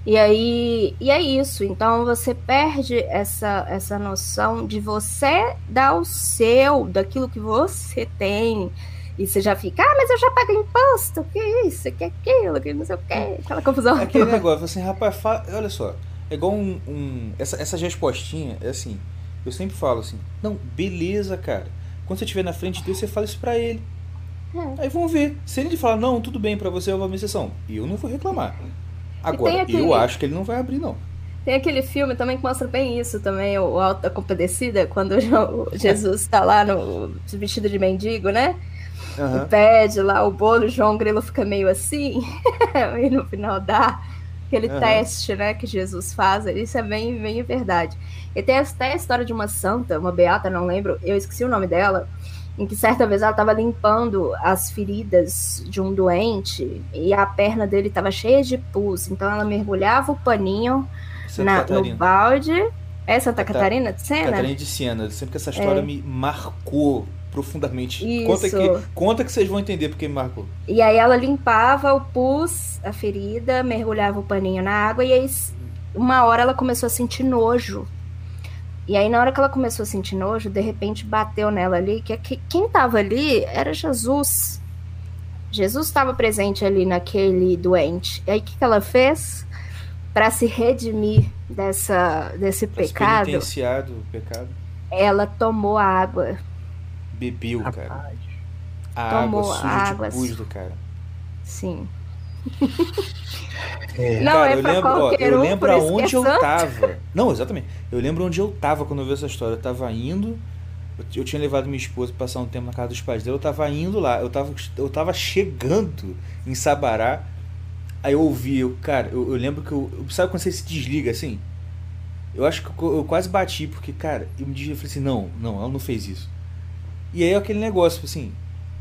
E aí, e é isso. Então você perde essa essa noção de você dar o seu, daquilo que você tem, e você já fica, ah, mas eu já pago imposto, que isso, que aquilo, que não sei o que, aquela confusão. Aquele negócio, assim, rapaz, fala, olha só, é igual um. um essa, essas respostinhas, é assim, eu sempre falo assim, não, beleza, cara. Quando você estiver na frente de Deus, você fala isso pra ele. É. Aí vamos ver. Se ele falar, não, tudo bem, para você é uma exceção. Eu não vou reclamar. Agora, aquele... eu acho que ele não vai abrir, não. Tem aquele filme também que mostra bem isso também, o Alto da Compadecida, quando *laughs* Jesus está lá no vestido de mendigo, né? Uhum. pede lá o bolo, o João Grilo fica meio assim, *laughs* e no final dá aquele uhum. teste, né, que Jesus faz, isso é bem, bem verdade. E tem até a história de uma santa, uma beata, não lembro, eu esqueci o nome dela, em que certa vez ela estava limpando as feridas de um doente e a perna dele estava cheia de pus, então ela mergulhava o paninho na, no balde. É Santa Catarina de Sena? Catarina de Sena, sempre que essa história é. me marcou profundamente. Isso. Conta que, conta que vocês vão entender porque me marcou. E aí ela limpava o pus, a ferida, mergulhava o paninho na água e aí uma hora ela começou a sentir nojo. E aí na hora que ela começou a sentir nojo, de repente bateu nela ali que, que quem estava ali era Jesus. Jesus estava presente ali naquele doente. E aí o que, que ela fez? Para se redimir dessa, desse pra pecado, o pecado, ela tomou água bebeu, Rapaz. cara. A Tomou água suja água. de pus do cara. Sim. É. Não, cara, é eu lembro, ó, eu um, lembro aonde eu tava. Não, exatamente. Eu lembro onde eu tava quando eu vi essa história. Eu tava indo. Eu, tinha levado minha esposa pra passar um tempo na casa dos pais dela. Eu tava indo lá. Eu tava, eu tava chegando em Sabará. Aí eu ouvi, eu, cara, eu, eu lembro que eu. Sabe quando você se desliga assim? Eu acho que eu, eu quase bati, porque, cara, eu me eu falei assim, não, não, ela não fez isso. E aí é aquele negócio, assim,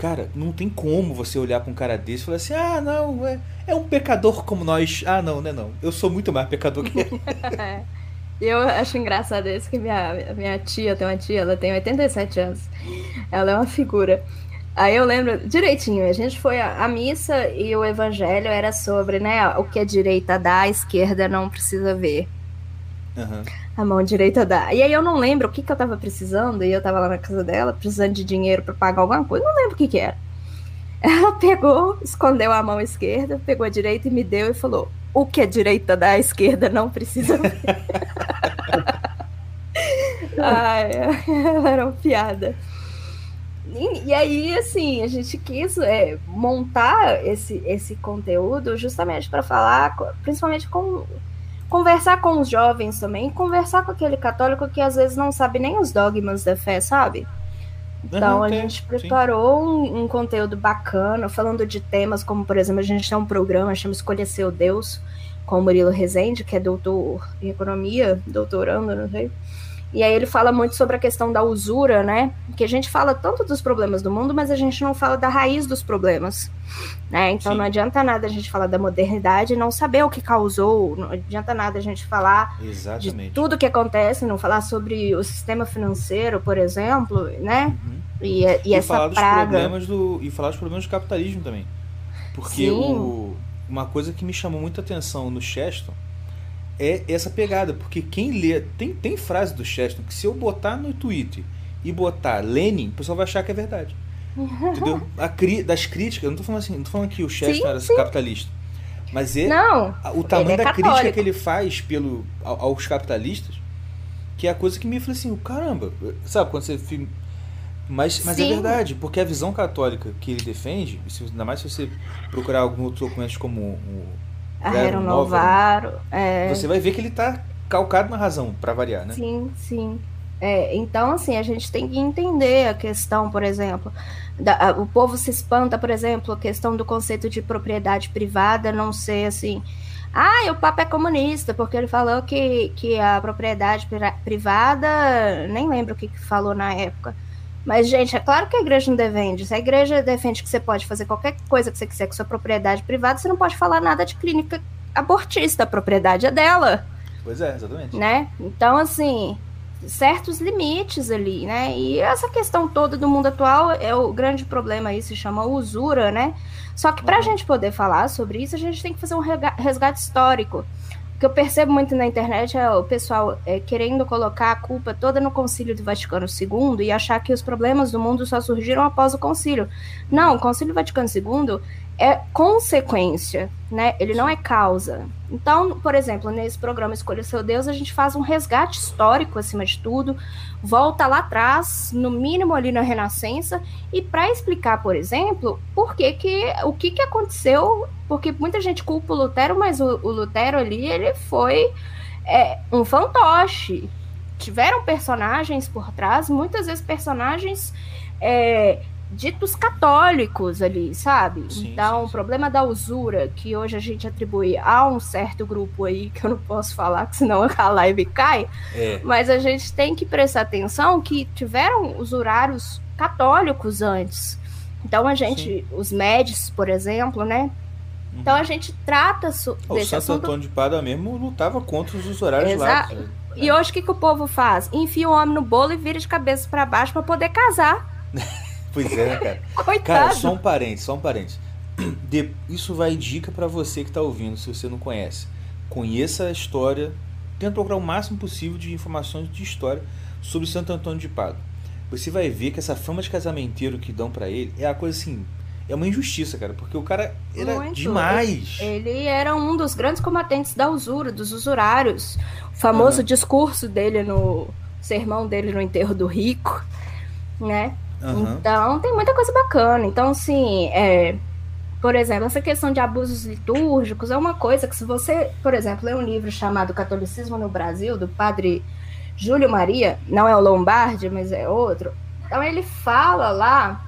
cara, não tem como você olhar para um cara desse e falar assim, ah, não, é, é um pecador como nós. Ah, não, não é não. Eu sou muito mais pecador que ele. *laughs* Eu acho engraçado isso que minha, minha tia, tem uma tia, ela tem 87 anos. Ela é uma figura. Aí eu lembro direitinho, a gente foi à missa e o evangelho era sobre, né, o que a direita dá, a esquerda não precisa ver. Uhum. A mão direita dá. E aí eu não lembro o que, que eu tava precisando, e eu tava lá na casa dela, precisando de dinheiro para pagar alguma coisa, não lembro o que que era. *laughs* Ela pegou, escondeu a mão esquerda, pegou a direita e me deu e falou: O que a direita dá, a esquerda não precisa ver. *laughs* Ai, ela era uma piada. E, e, aí, assim, a gente quis é, montar esse, esse conteúdo justamente para falar, principalmente com conversar com os jovens também, conversar com aquele católico que às vezes não sabe nem os dogmas da fé, sabe? Então Uhum, a tem, gente preparou um, um conteúdo bacana, falando de temas como, por exemplo, a gente tem um programa chama Escolha Seu Deus, com o Murilo Rezende, que é doutor em economia, doutorando, não sei. E aí ele fala muito sobre a questão da usura, né? Que a gente fala tanto dos problemas do mundo, mas a gente não fala da raiz dos problemas, né? Então Sim. não adianta nada a gente falar da modernidade e não saber o que causou, não adianta nada a gente falar de Exatamente. tudo que acontece, não falar sobre o sistema financeiro, por exemplo, né? Uhum. E, e e essa falar dos praga. problemas do e falar dos problemas do capitalismo também porque o, uma coisa que me chamou muita atenção no Cheston é essa pegada porque quem lê tem tem frase do Cheston que se eu botar no Twitter e botar Lenin o pessoal vai achar que é verdade *laughs* entendeu a cri, das críticas eu não tô falando assim não tô falando que o Cheston Sim, era capitalista mas é Não, o tamanho é da crítica que ele faz pelo, ao- aos capitalistas, que é a coisa que me falou assim, caramba, sabe, quando você. Mas, mas é Sim. verdade, porque a visão católica que ele defende, se- ainda mais se você procurar alguns outros documentos como o a Novarum, Novarum, é, você vai ver que ele tá calcado na razão, pra variar, né? Sim, sim. É, então, assim, a gente tem que entender a questão, por exemplo, da- o povo se espanta, por exemplo, a questão do conceito de propriedade privada não ser assim. Ah, o Papa é comunista, porque ele falou que, que a propriedade pri- privada, nem lembro o que, que falou na época. Mas, gente, é claro que a igreja não defende. Se a igreja defende que você pode fazer qualquer coisa que você quiser com sua propriedade privada, você não pode falar nada de clínica abortista. A propriedade é dela Pois é, exatamente. né? Então, assim, certos limites ali, né? E essa questão toda do mundo atual é o grande problema aí, se chama usura, né? Só que para a Uhum. gente poder falar sobre isso, a gente tem que fazer um resgate histórico. Que eu percebo muito na internet é o pessoal é, querendo colocar a culpa toda no Concílio do Vaticano II e achar que os problemas do mundo só surgiram após o concílio. Não, o Concílio Vaticano II é consequência, né? Ele não é causa. Então, por exemplo, nesse programa Escolha Seu Deus, a gente faz um resgate histórico acima de tudo, volta lá atrás, no mínimo ali na Renascença, e para explicar, por exemplo, por que que o que que aconteceu, porque muita gente culpa o Lutero, mas o, o Lutero ali ele foi é, um fantoche. Tiveram personagens por trás, muitas vezes personagens é, ditos católicos ali, sabe? Sim, então, sim, o sim. problema da usura, que hoje a gente atribui a um certo grupo aí, que eu não posso falar, que senão *laughs* a live cai, É, mas a gente tem que prestar atenção que tiveram usurários católicos antes. Então, a gente, os médicos, por exemplo, né? Então, a gente trata su- o desse Santo assunto Antônio de Pada mesmo lutava contra os usurários Exato. lá. E hoje o que, que o povo faz? Enfia o homem no bolo e vira de cabeça para baixo para poder casar. *laughs* Pois é, né, cara? *laughs* Coitado. Cara, só um parênteses, só um parênteses. De- Isso vai dica pra você que tá ouvindo, se você não conhece. Conheça a história, tenta procurar o máximo possível de informações de história sobre Santo Antônio de Pádua. Você vai ver que essa fama de casamenteiro que dão pra ele é a coisa assim, é uma injustiça, cara, porque o cara era Muito. demais. Ele era um dos grandes combatentes da usura, dos usurários. O famoso Uhum. discurso dele no sermão dele no enterro do rico, né? Aham. Então tem muita coisa bacana. Então, assim, é, por exemplo, essa questão de abusos litúrgicos é uma coisa que, se você, por exemplo, lê um livro chamado Catolicismo no Brasil, do padre Júlio Maria, não é o Lombardi, mas é outro. Então ele fala lá.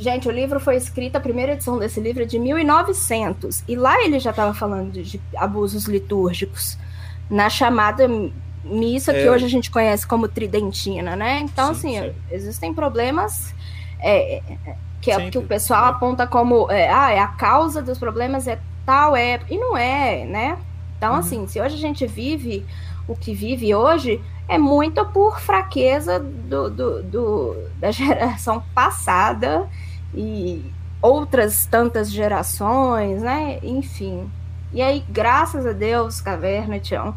Gente, o livro foi escrito, a primeira edição desse livro é de 1900, e lá ele já estava falando de abusos litúrgicos, na chamada missa que É. hoje a gente conhece como tridentina, né? Então, Sim, assim, sim. existem problemas é, é, que, é, que o pessoal aponta como é, ah, é a causa dos problemas é tal, é. E não é, né? Então, Uhum. assim, se hoje a gente vive o que vive hoje, é muito por fraqueza do, do, do- da *laughs* geração passada e outras tantas gerações, né? Enfim. E aí, graças a Deus, Caverna Tião,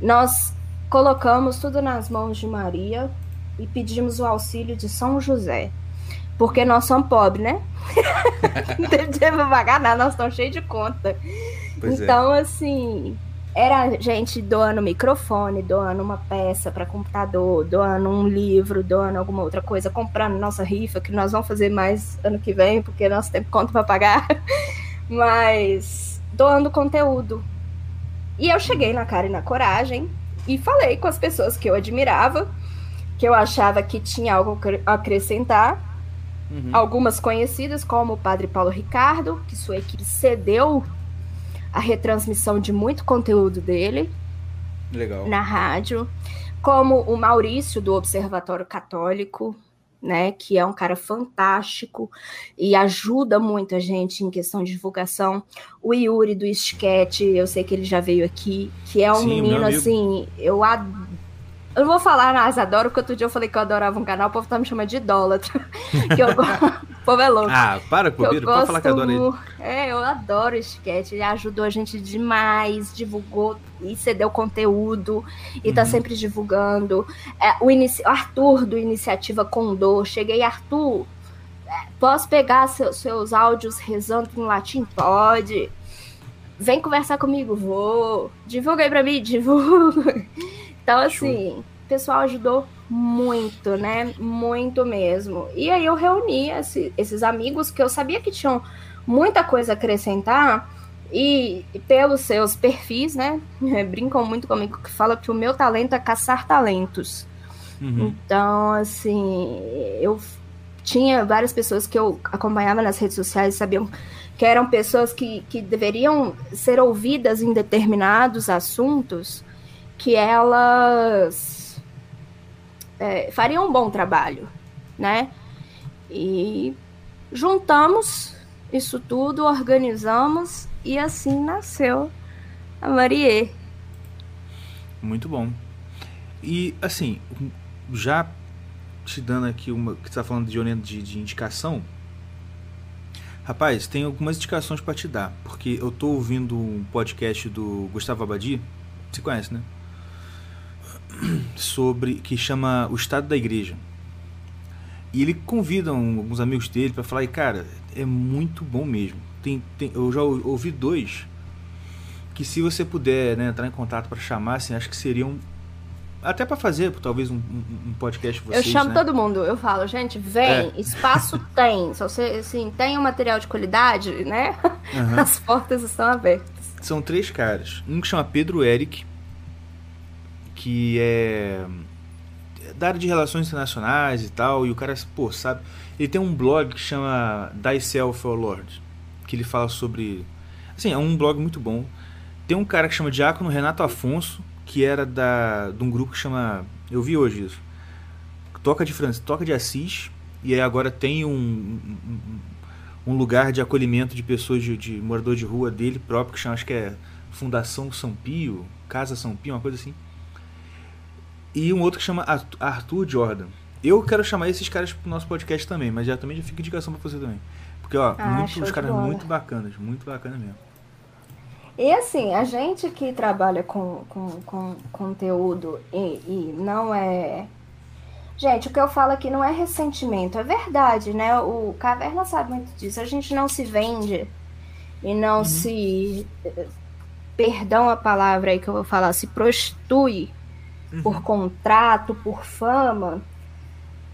nós colocamos tudo nas mãos de Maria e pedimos o auxílio de São José. Porque nós somos pobres, né? *laughs* Não tem dinheiro pra pagar nada, nós estamos cheios de conta. Pois é. então, assim, era gente doando microfone, doando uma peça para computador, doando um livro, doando alguma outra coisa, comprando nossa rifa, que nós vamos fazer mais ano que vem, porque nós temos conta para pagar. *laughs* Mas doando conteúdo. E eu cheguei na cara e na coragem e falei com as pessoas que eu admirava, que eu achava que tinha algo a acrescentar. Uhum. Algumas conhecidas, como o padre Paulo Ricardo, que sua equipe cedeu a retransmissão de muito conteúdo dele Legal. na rádio, como o Maurício do Observatório Católico, né, que é um cara fantástico e ajuda muito a gente em questão de divulgação. O Yuri do Sketch, eu sei que ele já veio aqui, que é um Sim, menino assim, eu adoro eu não vou falar, mas adoro, porque outro dia eu falei que eu adorava um canal, o povo tá me chamando de idólatra. *laughs* que eu... o povo é louco. Ah, para, Cobiro, pode falar que adora ele. É, eu adoro o sketch, ele ajudou a gente demais, divulgou e cedeu conteúdo, e tá uhum. tá sempre divulgando. É, o, inici... o Arthur, do Iniciativa Condor, cheguei, Arthur, é, posso pegar seu, seus áudios rezando em latim? Pode. Vem conversar comigo, vou. Divulga aí pra mim, divulga. Então, assim, o pessoal ajudou muito, né? Muito mesmo. E aí eu reuni esse, esses amigos que eu sabia que tinham muita coisa a acrescentar. E pelos seus perfis, né? *laughs* Brincam muito comigo que fala que o meu talento é caçar talentos. Uhum. Então, assim, eu tinha várias pessoas que eu acompanhava nas redes sociais sabiam que eram pessoas que, que deveriam ser ouvidas em determinados assuntos que elas é, fariam um bom trabalho, né? E juntamos isso tudo, organizamos e assim nasceu a Marie. Muito bom. E assim, já te dando aqui uma. que está falando de, de, de indicação. Rapaz, tem algumas indicações para te dar, porque eu tô ouvindo um podcast do Gustavo Abadi, você conhece, né? Sobre que chama O Estado da Igreja. E ele convida um, alguns amigos dele para falar, e cara, é muito bom mesmo. Tem, tem, eu já ouvi dois que se você puder né, entrar em contato para chamar, assim, acho que seriam até para fazer, talvez, um, um, podcast vocês, Eu chamo né? todo mundo, eu falo, gente, vem, é. espaço *laughs* tem. Se você assim, tem um material de qualidade, né? Uhum. *laughs* As portas estão abertas. São três caras. Um que chama Pedro Eric, que é da área de relações internacionais e tal, e o cara, pô, sabe, ele tem um blog que chama Thyself, O Lord, que ele fala sobre, assim, é um blog muito bom. Tem um cara que chama Diácono Renato Afonso, que era da de um grupo que chama, eu vi hoje isso, Toca de França, Toca de Assis, e aí agora tem um, um, lugar de acolhimento de pessoas de, de morador de rua dele próprio, que chama, acho que é Fundação São Pio, Casa São Pio, uma coisa assim e um outro que chama Arthur Jordan. Eu quero chamar esses caras pro nosso podcast também, mas já também já fica indicação para você também. Porque, ó, ah, muito, os caras muito bacanas, muito bacana mesmo. E assim, a gente que trabalha com, com, com conteúdo e, e não é. Gente, o que eu falo aqui não é ressentimento, é verdade, né? O Caverna sabe muito disso. A gente não se vende e não uhum. se. Perdão a palavra aí que eu vou falar, se prostitui uhum. por contrato, por fama,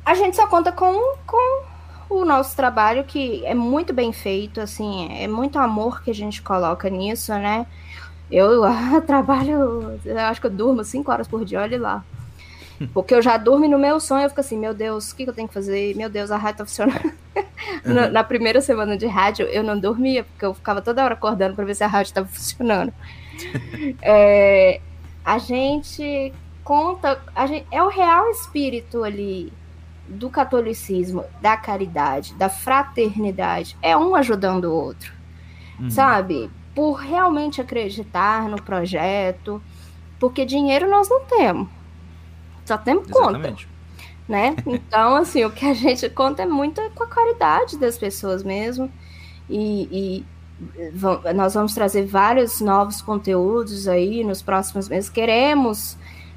a gente só conta com, com o nosso trabalho, que é muito bem feito, assim, é muito amor que a gente coloca nisso, né? Eu *laughs* trabalho, eu acho que eu durmo cinco horas por dia, olha lá. *laughs* Porque eu já durmo no meu sonho, eu fico assim, meu Deus, o que, que eu tenho que fazer? Meu Deus, a rádio tá funcionando. *laughs* Uhum. Na primeira semana de rádio, eu não dormia, porque eu ficava toda hora acordando para ver se a rádio estava funcionando. é, a gente conta, gente, é o real espírito ali do catolicismo, da caridade, da fraternidade, é um ajudando o outro, uhum. sabe? Por realmente acreditar no projeto, porque dinheiro nós não temos, só temos conta, né? Então, assim, o que a gente conta é muito com a caridade das pessoas mesmo, e, e nós vamos trazer vários novos conteúdos aí nos próximos meses. Queremos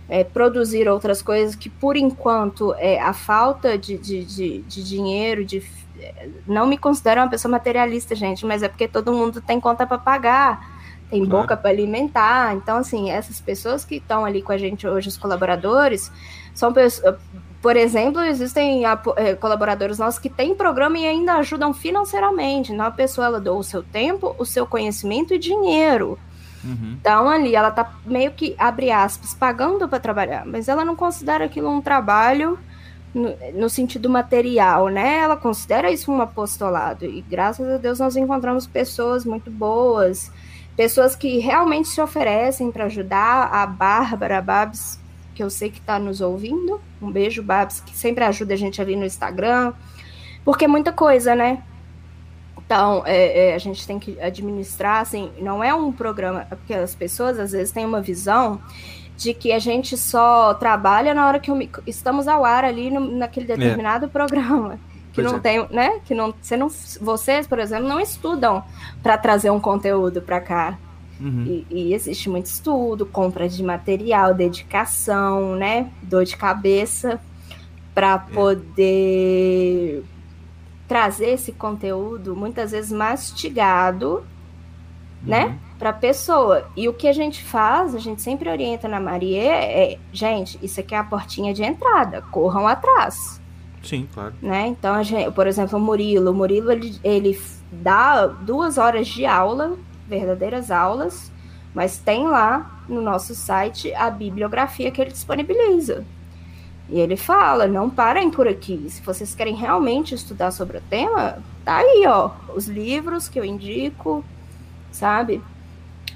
é, produzir outras coisas que, por enquanto, é, a falta de, de, de, de dinheiro, de, não me considero uma pessoa materialista, gente, mas é porque todo mundo tem conta para pagar, tem claro. boca para alimentar. Então, assim, essas pessoas que estão ali com a gente hoje, os colaboradores, são pessoas. Por exemplo, existem é, colaboradores nossos que têm programa e ainda ajudam financeiramente. Então, a pessoa ela doa o seu tempo, o seu conhecimento e dinheiro. Uhum. Então ali ela tá meio que, abre aspas, pagando para trabalhar, mas ela não considera aquilo um trabalho no, no, sentido material, né? Ela considera isso um apostolado. E graças a Deus nós encontramos pessoas muito boas, pessoas que realmente se oferecem para ajudar. A Bárbara Babs, que eu sei que está nos ouvindo. Um beijo, Babs, que sempre ajuda a gente ali no Instagram. Porque é muita coisa, né? Então, é, é, a gente tem que administrar, assim, não é um programa, porque as pessoas às vezes têm uma visão de que a gente só trabalha na hora que estamos ao ar ali no, naquele é. determinado é. programa. Que pois não é. tem, né? Que não, você não, vocês, por exemplo, não estudam para trazer um conteúdo para cá. Uhum. E, e, existe muito estudo, compra de material, dedicação, né? Dor de cabeça para é. poder trazer esse conteúdo muitas vezes mastigado, né, uhum. né, para pessoa. E o que a gente faz, a gente sempre orienta na Maria é, gente, isso aqui é a portinha de entrada, corram atrás. Sim, claro. Né? Então, gente, por exemplo, o Murilo, o Murilo ele, ele dá duas horas de aula, verdadeiras aulas, mas tem lá no nosso site a bibliografia que ele disponibiliza. E ele fala: não parem por aqui. Se vocês querem realmente estudar sobre o tema, tá aí, ó, os livros que eu indico, sabe?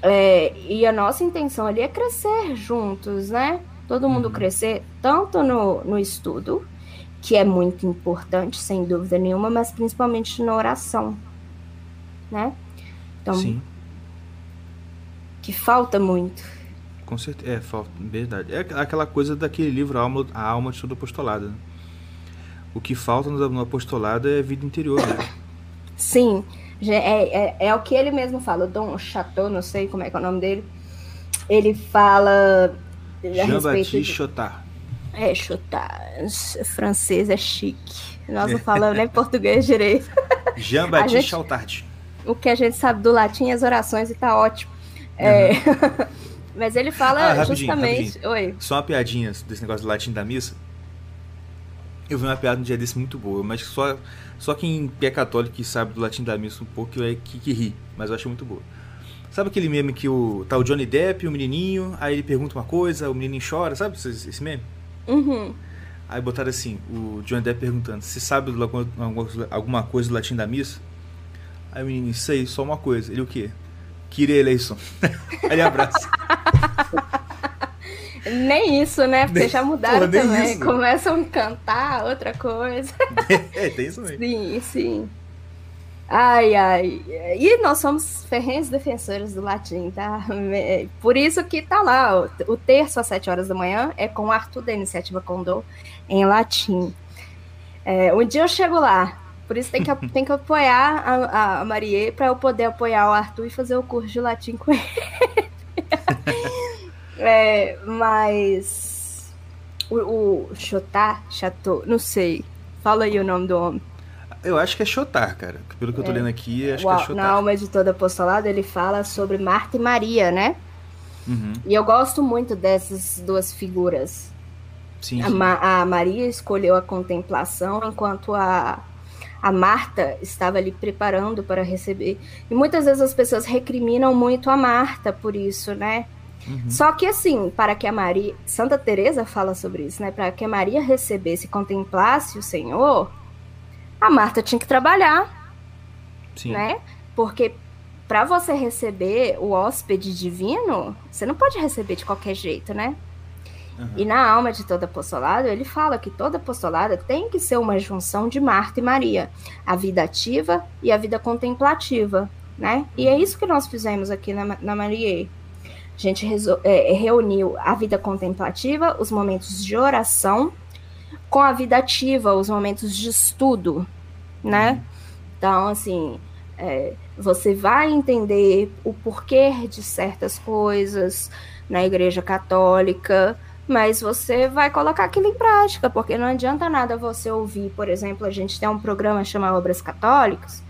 É, e a nossa intenção ali é crescer juntos, né? Todo mundo uhum. crescer, tanto no, no estudo, que é muito importante, sem dúvida nenhuma, mas principalmente na oração, né? Então, Sim. que falta muito com certeza. É, falta, verdade. É aquela coisa daquele livro A Alma, a Alma de Todo Apostolado. Né? O que falta no, apostolado é vida interior, né? *coughs* Sim. É, é, é, o que ele mesmo fala. Dom Chateau, não sei como é que é o nome dele. Ele fala. Jean-Baptiste de... Chotard. É, Chotard. Francês é chique. Nós não falamos nem *laughs* português direito. *laughs* Jean-Baptiste Chotard. O que a gente sabe do latim e as orações e tá ótimo. É... *laughs* Mas ele fala ah, rapidinho, justamente. Rapidinho. Oi. Só uma piadinha desse negócio do latim da missa. Eu vi uma piada um dia desse muito boa, mas só, só quem é católico e sabe do latim da missa um pouco é que, que ri, mas eu acho muito boa. Sabe aquele meme que o, tá o Johnny Depp, o menininho, aí ele pergunta uma coisa, o menininho chora, sabe esse, meme? Uhum. Aí botaram assim, o Johnny Depp perguntando, você sabe alguma coisa do latim da missa? Aí o menininho, sei, só uma coisa. Ele o quê? Kyrie eleison. Aí abraça. Nem isso, né? Porque já mudaram Porra, também. Isso. Começam a cantar outra coisa. *laughs* É, tem isso mesmo. Sim, sim. Ai, ai. E nós somos ferrenhos defensores do latim, tá? Por isso que tá lá. O terço às sete horas da manhã é com o Arthur da Iniciativa Condor em latim. É, um dia eu chego lá. Por isso tem que, *laughs* tem que apoiar a, a Marie para eu poder apoiar o Arthur e fazer o curso de latim com ele. *laughs* é, mas o, o Chotar, Chateau, não sei. Fala aí o nome do homem. Eu acho que é Chotar, cara. Pelo que eu tô é. lendo aqui, acho Uau, que é Chotar. Na alma de todo apostolado, ele fala sobre Marta e Maria, né? Uhum. E eu gosto muito dessas duas figuras. Sim, sim. A, Ma a Maria escolheu a contemplação, enquanto a a Marta estava ali preparando para receber. E muitas vezes as pessoas recriminam muito a Marta por isso, né? Uhum. Só que assim, para que a Maria, Santa Teresa fala sobre isso, né? Para que a Maria recebesse e contemplasse o Senhor, a Marta tinha que trabalhar, Sim. né? Porque para você receber o hóspede divino, você não pode receber de qualquer jeito, né? Uhum. E na alma de todo apostolado, ele fala que toda apostolada tem que ser uma junção de Marta e Maria, a vida ativa e a vida contemplativa, né? E é isso que nós fizemos aqui na, na Maria. A gente é, reuniu a vida contemplativa, os momentos de oração, com a vida ativa, os momentos de estudo, né? Uhum. Então, assim, é, você vai entender o porquê de certas coisas na Igreja Católica, mas você vai colocar aquilo em prática, porque não adianta nada você ouvir, por exemplo, a gente tem um programa chamado Obras Católicas,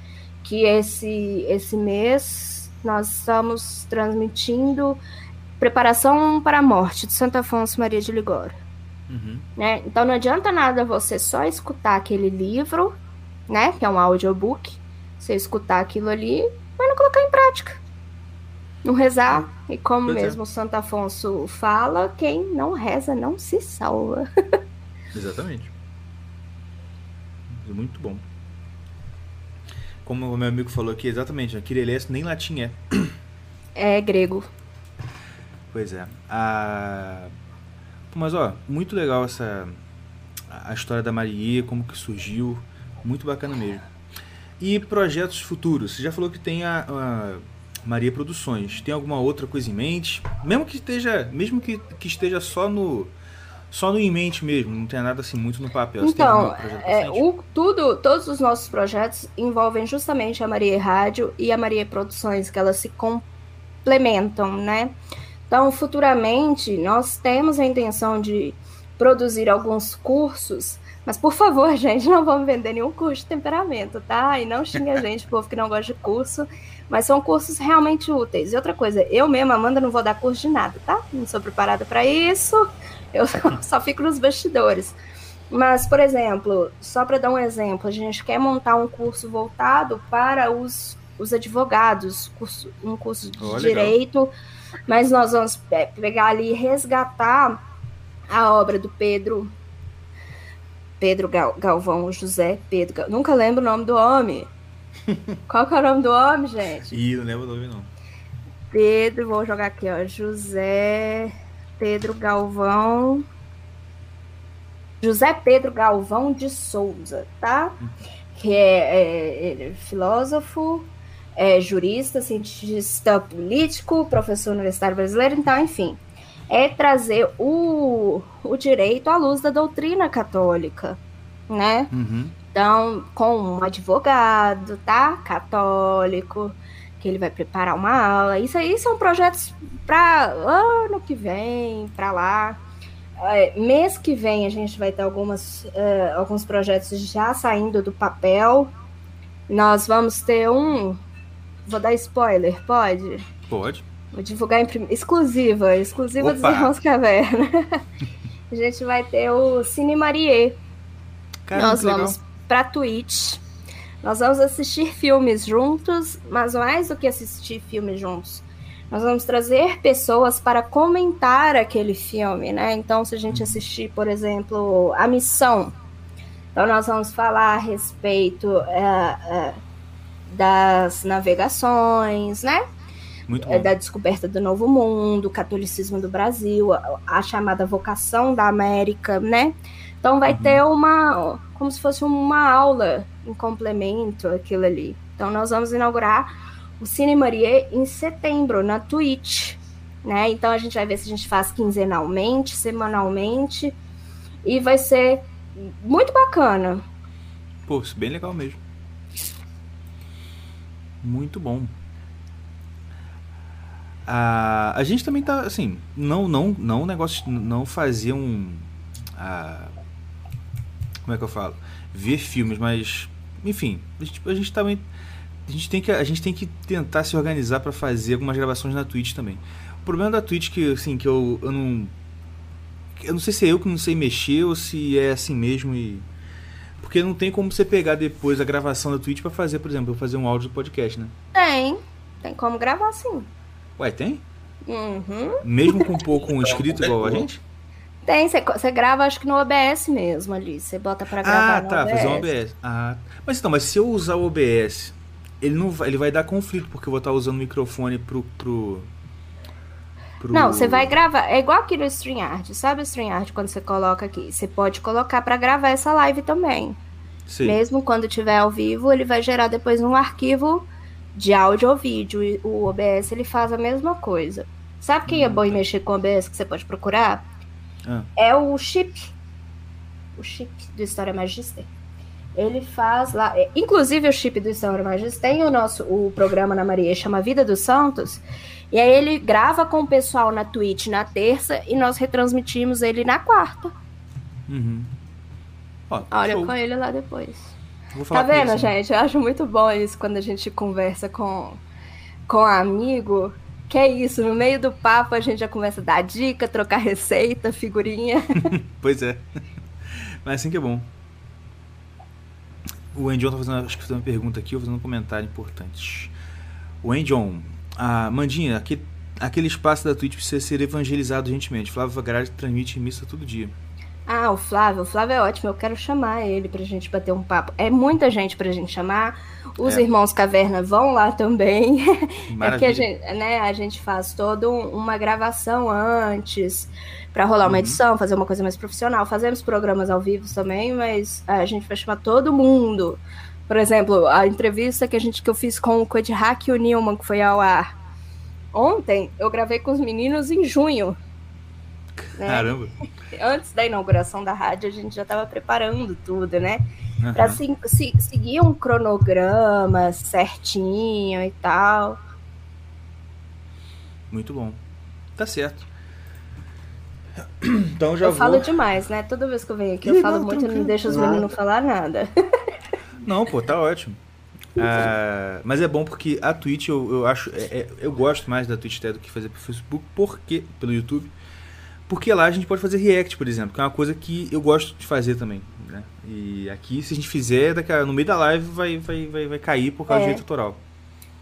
que esse, esse mês nós estamos transmitindo Preparação para a Morte de Santo Afonso Maria de Ligório. Uhum. Né? Então não adianta nada você só escutar aquele livro, né, que é um audiobook, você escutar aquilo ali, mas não colocar em prática. Não rezar, e como Pois é. mesmo Santo Afonso fala, quem não reza não se salva. *laughs* Exatamente. Muito bom. Como o meu amigo falou aqui, exatamente, a Kirelés nem latim é. É grego. Pois é. A... Pô, Mas ó, muito legal essa a história da Marie, como que surgiu, muito bacana mesmo. E projetos futuros? Você já falou que tem a, a Maria Produções. Tem alguma outra coisa em mente? Mesmo que esteja, mesmo que, que esteja só no só no em mente mesmo, não tenha nada assim muito no papel. Tem Então, é, o, tudo, todos os nossos projetos envolvem justamente a Maria Rádio e a Maria Produções, que elas se complementam, né? Então, futuramente, nós temos a intenção de produzir alguns cursos, mas por favor, *laughs* gente, não vamos vender nenhum curso de temperamento, tá? E não xinga a gente, povo que não gosta de curso, mas são cursos realmente úteis. E outra coisa, eu mesma, Amanda, não vou dar curso de nada, tá? Não sou preparada para isso, eu *laughs* só fico nos bastidores. Mas, por exemplo, só para dar um exemplo, a gente quer montar um curso voltado para os, os advogados, curso- um curso de Oh, direito, mas nós vamos pe- pegar ali e resgatar a obra do Pedro. Pedro Gal- Galvão, José Pedro. Nunca lembro o nome do homem. Qual que é o nome do homem, gente? Ih, não lembro o nome não. Pedro, vou jogar aqui, ó. José Pedro Galvão. José Pedro Galvão de Souza, tá? Que é, é, é filósofo, é jurista, cientista político, professor universitário brasileiro, então, enfim. É trazer o, o direito à luz da doutrina católica, né? Uhum. Então, com um advogado, tá? Católico, que ele vai preparar uma aula. Isso aí são projetos para ano que vem, para lá. É, mês que vem a gente vai ter algumas, é, alguns projetos já saindo do papel. Nós vamos ter um. Vou dar spoiler, pode? Pode. Vou divulgar em prim... exclusiva, exclusiva dos Opa! Irmãos Caverna. *laughs* a gente vai ter o Cine Marie. Caramba, Nós que legal. Pra Twitch. Nós vamos assistir filmes juntos, mas mais do que assistir filmes juntos, nós vamos trazer pessoas para comentar aquele filme, né? Então, se a gente assistir, por exemplo, A Missão, então nós vamos falar a respeito é, é, das navegações, né? Muito é, bom. da descoberta do Novo Mundo, catolicismo do Brasil, a, a chamada vocação da América, né? Então vai Uhum. ter uma, como se fosse uma aula em complemento aquilo ali. Então nós vamos inaugurar o Cine Marie em setembro na Twitch, né? Então a gente vai ver se a gente faz quinzenalmente, semanalmente e vai ser muito bacana. Pô, isso é bem legal mesmo. Muito bom. A, a gente também tá, assim, não, não, não negócio, não fazer um, ah, como é que eu falo, ver filmes, mas, enfim, a gente, a gente também, a gente tem que, a gente tem que tentar se organizar para fazer algumas gravações na Twitch também. O problema da Twitch que, assim, que eu, eu não, eu não sei se é eu que não sei mexer ou se é assim mesmo e porque não tem como você pegar depois a gravação da Twitch pra fazer, por exemplo, eu fazer um áudio do podcast, né? Tem, tem como gravar sim. Ué, tem? Uhum. Mesmo com pouco um *laughs* inscrito igual a gente? Tem, você grava acho que no OBS mesmo ali. Você bota pra gravar Ah, tá, fazer um OBS. Ah, mas então, mas se eu usar o OBS, ele não vai, ele vai dar conflito porque eu vou estar usando o microfone pro pro, pro- Não, você vai gravar. É igual aqui no StreamYard. Sabe o StreamYard quando você coloca aqui? Você pode colocar pra gravar essa live também. Sei. Mesmo quando tiver ao vivo, ele vai gerar depois um arquivo de áudio ou vídeo. E o OBS ele faz a mesma coisa. Sabe quem é bom em mexer com o OBS que você pode procurar? Ah. É o Chip. O Chip do História Magister. Ele faz lá. é, Inclusive, o Chip do História Magister tem o nosso o programa na Maria, chama Vida dos Santos. E aí ele grava com o pessoal na Twitch na terça e nós retransmitimos ele na quarta. Uhum. Ó, Olha show. com ele lá depois. Tá vendo, gente? Eu acho muito bom isso quando a gente conversa com, com amigo. Que é isso, no meio do papo a gente já começa a dar dica, trocar receita, figurinha. *laughs* Pois é. Mas assim que é bom. O Endion tá fazendo, acho que fazendo uma pergunta aqui, vou fazendo um comentário importante. O Endion, Ah, Mandinha, aquele, aquele espaço da Twitch precisa ser evangelizado gentilmente. Flávio Vagarage transmite missa todo dia. Ah, o Flávio, o Flávio é ótimo, eu quero chamar ele pra gente bater um papo. É muita gente pra gente chamar. Os É. irmãos Caverna vão lá também. *laughs* É porque a Maravilha. gente, né, a gente faz toda um- uma gravação antes pra rolar uma Uhum. edição, fazer uma coisa mais profissional. Fazemos programas ao vivo também, mas a gente vai chamar todo mundo. Por exemplo, a entrevista que a gente que eu fiz com o Kodhak e o Newman, que foi ao ar ontem, eu gravei com os meninos em junho. Né? Caramba. antes da inauguração da rádio, a gente já estava preparando tudo, né? Para Aham. seguir um cronograma certinho e tal. Muito bom. Tá certo. Então já eu vou. falo demais, né? Toda vez que eu venho aqui, eu Ih, falo não, muito e não deixo os Nada. meninos falar nada. *laughs* Não, pô, tá ótimo. Ah, mas é bom porque a Twitch eu, eu acho. é- é- eu gosto mais da Twitch até do que fazer pelo Facebook, porque. pelo YouTube. Porque lá a gente pode fazer react, por exemplo, que é uma coisa que eu gosto de fazer também. Né? E aqui, se a gente fizer, daqui a- no meio da live vai, vai, vai, vai cair por causa É. do direito autoral.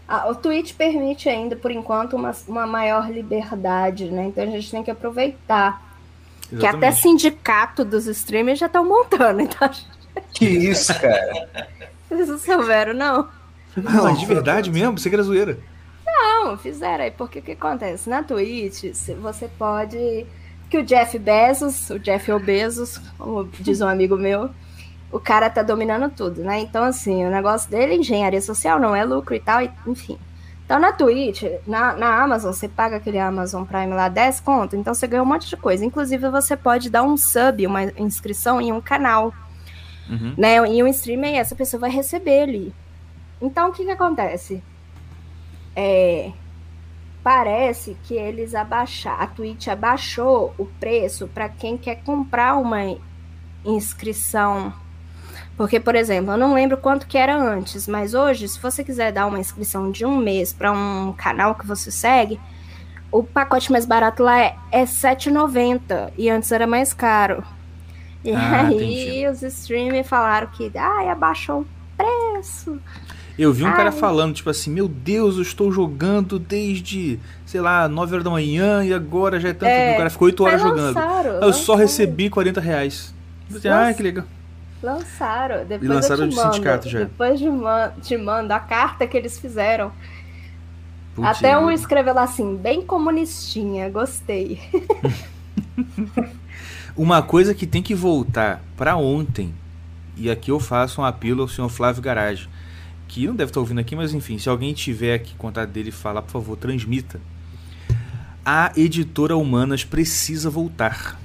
Ah, o Twitch permite ainda, por enquanto, uma, uma maior liberdade, né? Então a gente tem que aproveitar. Que até Exatamente. sindicato dos streamers já estão montando. *laughs* Então, Que isso, cara? vocês não souberam, não? Ah, mas de verdade mesmo? Você que era zoeira. Não, fizeram aí, porque o que acontece? Na Twitch, você pode. Que o Jeff Bezos, o Jeff Obesos, como diz um amigo meu, o cara tá dominando tudo, né? Então, assim, o negócio dele é engenharia social, não é lucro e tal, e- enfim. Então, na Twitch, na, na Amazon, você paga aquele Amazon Prime lá 10 conto, então você ganha um monte de coisa. Inclusive, você pode dar um sub, uma inscrição em um canal Uhum. né? E um streamer, essa pessoa vai receber ali. Então, o que que acontece? É, parece que eles abaixaram, a Twitch abaixou o preço para quem quer comprar uma inscrição. Porque, por exemplo, eu não lembro quanto que era antes, mas hoje, se você quiser dar uma inscrição de um mês para um canal que você segue, o pacote mais barato lá é, é R$ 7,90 e antes era mais caro. E Ah, aí entendi. os streamers falaram que ai, abaixou o preço. Eu vi um cara falando, tipo assim, meu Deus, eu estou jogando desde, sei lá, 9 horas da manhã e agora já é tanto. É, o cara ficou 8 horas jogando. lançaram, Eu só lançaram, recebi 40 reais. Ah, que legal. Lançaram. Depois lançaram eu te no mando, sindicato já. Depois de man te mando a carta que eles fizeram. Até um eu- escreveu lá assim, bem comunistinha, gostei. *laughs* Uma coisa que tem que voltar pra ontem, e aqui eu faço um apelo ao senhor Flávio Garage, que não deve estar ouvindo aqui, mas enfim, se alguém tiver aqui contato dele falar, por favor, transmita. A editora Humanas precisa voltar.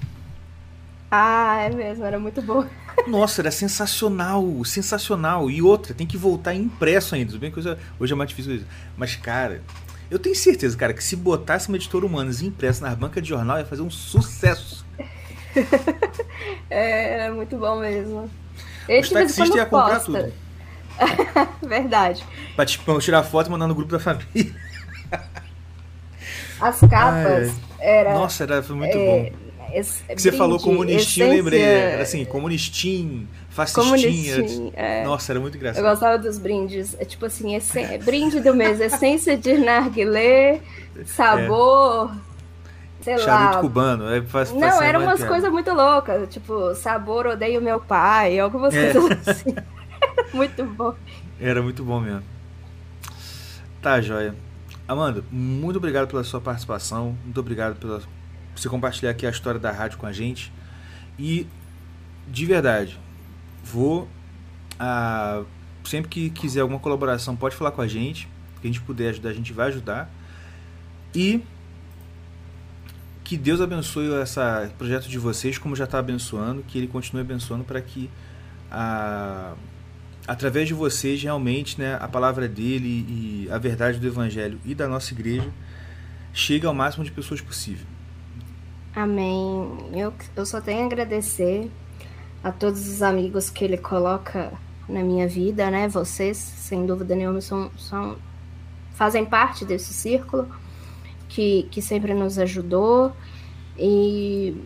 Ah, é mesmo, era muito bom. *laughs* Nossa, era sensacional, sensacional. E outra, tem que voltar impresso ainda. Tudo bem que hoje, é mais difícil isso. Mas, cara, eu tenho certeza, cara, que se botasse uma editora Humanas impressa nas bancas de jornal, ia fazer um sucesso. *laughs* É, era muito bom mesmo. Ele Os taxistas iam comprar posta. tudo. *laughs* Verdade. Pra, tipo, tirar foto e mandar no grupo da família. As capas era. Nossa, era, foi muito é, bom. es- Que você falou comunistinho, eu essência- lembrei. Era assim, comunistinho, fascistinha. Comunistinho, é. Nossa, era muito Eu engraçado. gostava dos brindes. É tipo assim, essen- brinde do mês, essência de narguilé, sabor, sei É. Charuto lá. cubano. É, faz, Não, ser eram uma umas piada. coisas muito loucas, tipo, sabor odeio meu pai, algumas É. coisas assim. *laughs* *laughs* muito bom. Era muito bom mesmo. Tá, joia. Amanda, muito obrigado pela sua participação. Muito obrigado por você compartilhar aqui a história da rádio com a gente. E, de verdade, vou. ah, sempre que quiser alguma colaboração, pode falar com a gente. Que a gente puder ajudar, a gente vai ajudar. E que Deus abençoe esse projeto de vocês, como já está abençoando. Que Ele continue abençoando para que a através de vocês realmente né, a palavra dele e a verdade do evangelho e da nossa igreja chegue ao máximo de pessoas possível. Amém. Eu, eu só tenho a agradecer a todos os amigos que ele coloca na minha vida, né? Vocês, sem dúvida nenhuma, são, são fazem parte desse círculo que, que sempre nos ajudou. E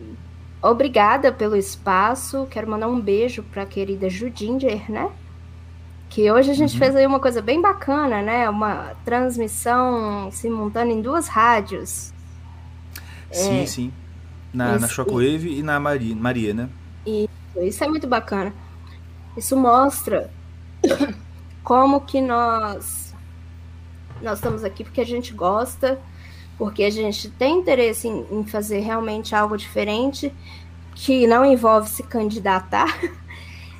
obrigada pelo espaço. Quero mandar um beijo para a querida Judinger, né? Que hoje a gente Uhum. fez aí uma coisa bem bacana, né? Uma transmissão simultânea em duas rádios. Sim, sim. Na, na Esse- Shockwave e na Maria, Maria, né? Isso é muito bacana. Isso mostra *coughs* como que nós nós estamos aqui porque a gente gosta, porque a gente tem interesse em, em fazer realmente algo diferente, que não envolve se candidatar.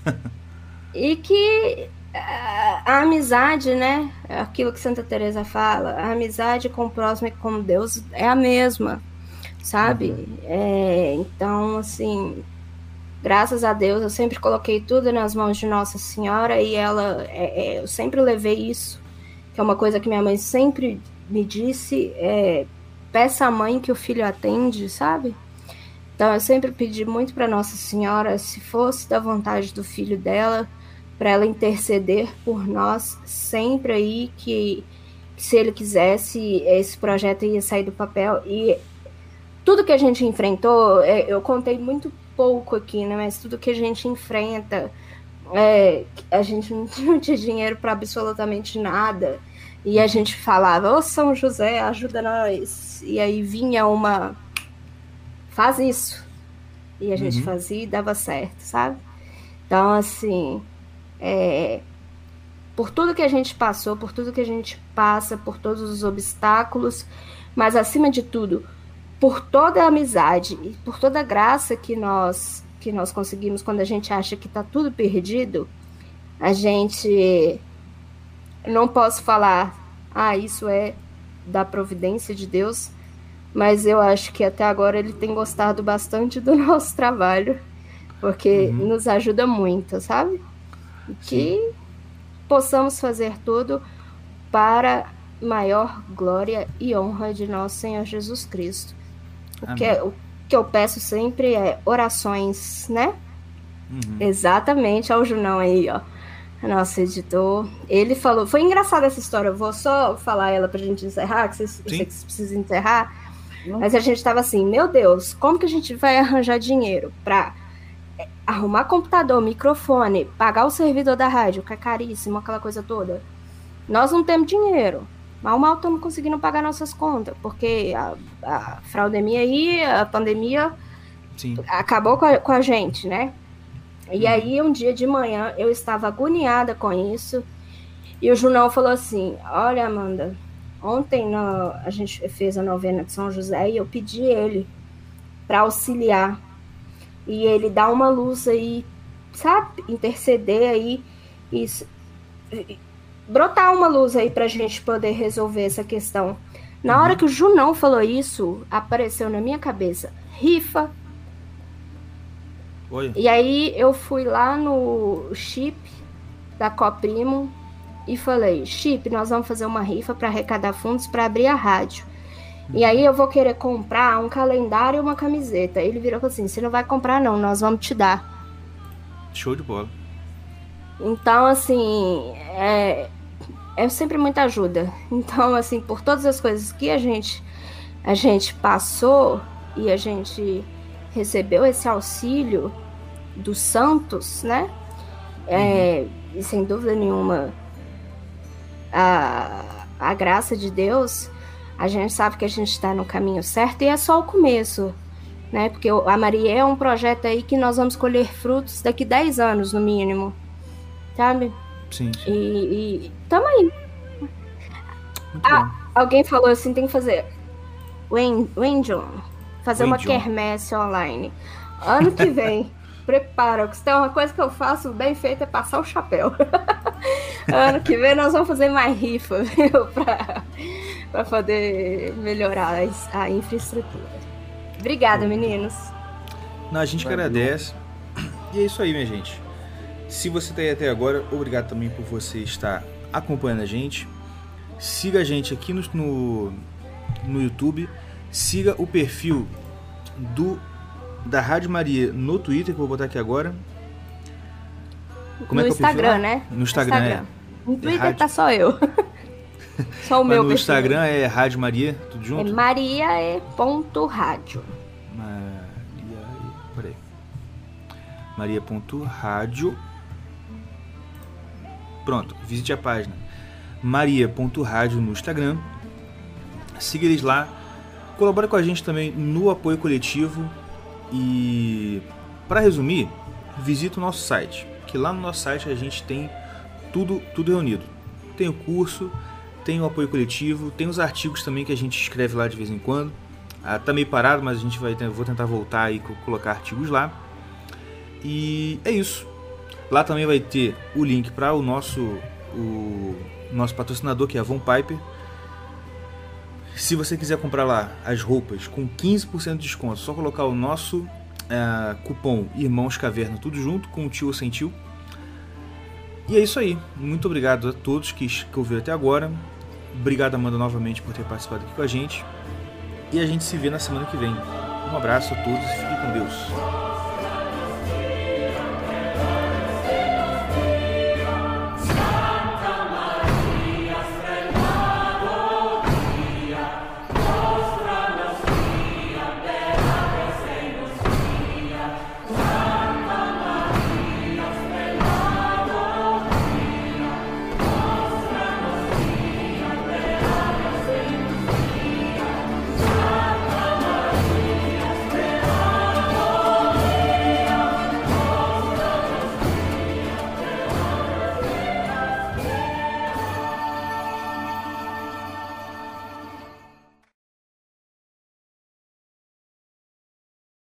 *laughs* e que a amizade, né? Aquilo que Santa Teresa fala, a amizade com o próximo e com Deus é a mesma, sabe? É, então, assim, graças a Deus, eu sempre coloquei tudo nas mãos de Nossa Senhora e ela, é, é, eu sempre levei isso, que é uma coisa que minha mãe sempre me disse, é, peça à mãe que o filho atende, sabe? Então eu sempre pedi muito para Nossa Senhora, se fosse da vontade do filho dela, para ela interceder por nós sempre aí que, que se ele quisesse esse projeto ia sair do papel e tudo que a gente enfrentou, é, eu contei muito pouco aqui, né? Mas tudo que a gente enfrenta, é, a gente não, *laughs* tinha dinheiro para absolutamente nada. E a gente falava, ô São José, ajuda nós. E aí vinha uma. Faz isso. E a gente Uhum. fazia e dava certo, sabe? Então, assim. É, por tudo que a gente passou, por tudo que a gente passa, por todos os obstáculos, mas acima de tudo, por toda a amizade e por toda a graça que nós que nós conseguimos quando a gente acha que está tudo perdido, a gente não posso falar, ah, isso é da providência de Deus, mas eu acho que até agora ele tem gostado bastante do *laughs* nosso trabalho, porque Uhum. nos ajuda muito, sabe? E que possamos fazer tudo para maior glória e honra de nosso Senhor Jesus Cristo. O que, Amém. o que eu peço sempre é orações, né? Uhum. Exatamente, ao Junão aí, ó. Nosso editor. Ele falou. Foi engraçada essa história. Eu vou só falar ela pra gente encerrar, que vocês, precisam encerrar. Mas a gente tava assim, meu Deus, como que a gente vai arranjar dinheiro pra é, arrumar computador, microfone, pagar o servidor da rádio, que é caríssimo, aquela coisa toda. Nós não temos dinheiro. Mal mal estamos conseguindo pagar nossas contas, porque a, a fraudemia aí, a pandemia Sim. acabou com a, com a gente, né? E aí, um dia de manhã, eu estava agoniada com isso. E o Junão falou assim: Olha, Amanda, ontem no- a gente fez a novena de São José e eu pedi ele para auxiliar. E ele dá uma luz aí, sabe? Interceder aí e e brotar uma luz aí pra gente poder resolver essa questão. Na hora que o Junão falou isso, apareceu na minha cabeça rifa Olha. e aí eu fui lá no chip da Coprimo e falei, chip, nós vamos fazer uma rifa para arrecadar fundos para abrir a rádio. E aí eu vou querer comprar um calendário e uma camiseta. Ele virou assim, você não vai comprar não, nós vamos te dar. Show de bola. Então, assim, é, é sempre muita ajuda. Então, assim, por todas as coisas que a gente, a gente passou e a gente recebeu esse auxílio dos santos, né? É, e sem dúvida nenhuma, a, a graça de Deus, a gente sabe que a gente está no caminho certo e é só o começo. Né? Porque a Maria é um projeto aí que nós vamos colher frutos daqui 10 anos, no mínimo. Sabe? Sim, sim. E, e tamo aí. Ah. Alguém falou assim, tem que fazer. Wen- Wendion, fazer uma Wendion. quermesse online. Ano que vem. *laughs* Prepara, que se tem uma coisa que eu faço bem feita é passar o chapéu. *laughs* ano que vem nós vamos fazer mais rifa, viu? Pra, pra poder melhorar a, infraestrutura. Obrigada, meninos. Não, a gente Valeu. agradece. E é isso aí, minha gente. Se você tá aí até agora, obrigado também por você estar acompanhando a gente. Siga a gente aqui no, no, no YouTube. Siga o perfil do da Rádio Maria no Twitter, que eu vou botar aqui agora. Como no é que é Instagram, né? No Instagram, é. No Twitter rádio. tá só eu. *laughs* só o meu no. Instagram é Rádio Maria, tudo É junto? Maria é ponto rádio. Maria. Peraí. Maria.rádio. Pronto, visite a página maria.rádio no Instagram. Siga eles lá. Colabore com a gente também no apoio coletivo. E para resumir, visite o nosso site, que lá no nosso site a gente tem tudo, tudo reunido. Tem o curso, tem o apoio coletivo, tem os artigos também que a gente escreve lá de vez em quando. Ah, tá meio parado, mas a gente vai vou tentar voltar e colocar artigos lá. E é isso. Lá também vai ter o link para o nosso o nosso patrocinador que é a Von Piper. Se você quiser comprar lá as roupas com 15% de desconto, só colocar o nosso uh, cupom Irmãos Caverna tudo junto com o tio ou sem tio. E é isso aí. Muito obrigado a todos que, que ouviram até agora. Obrigado, Amanda, novamente por ter participado aqui com a gente. E a gente se vê na semana que vem. Um abraço a todos e fiquem com Deus.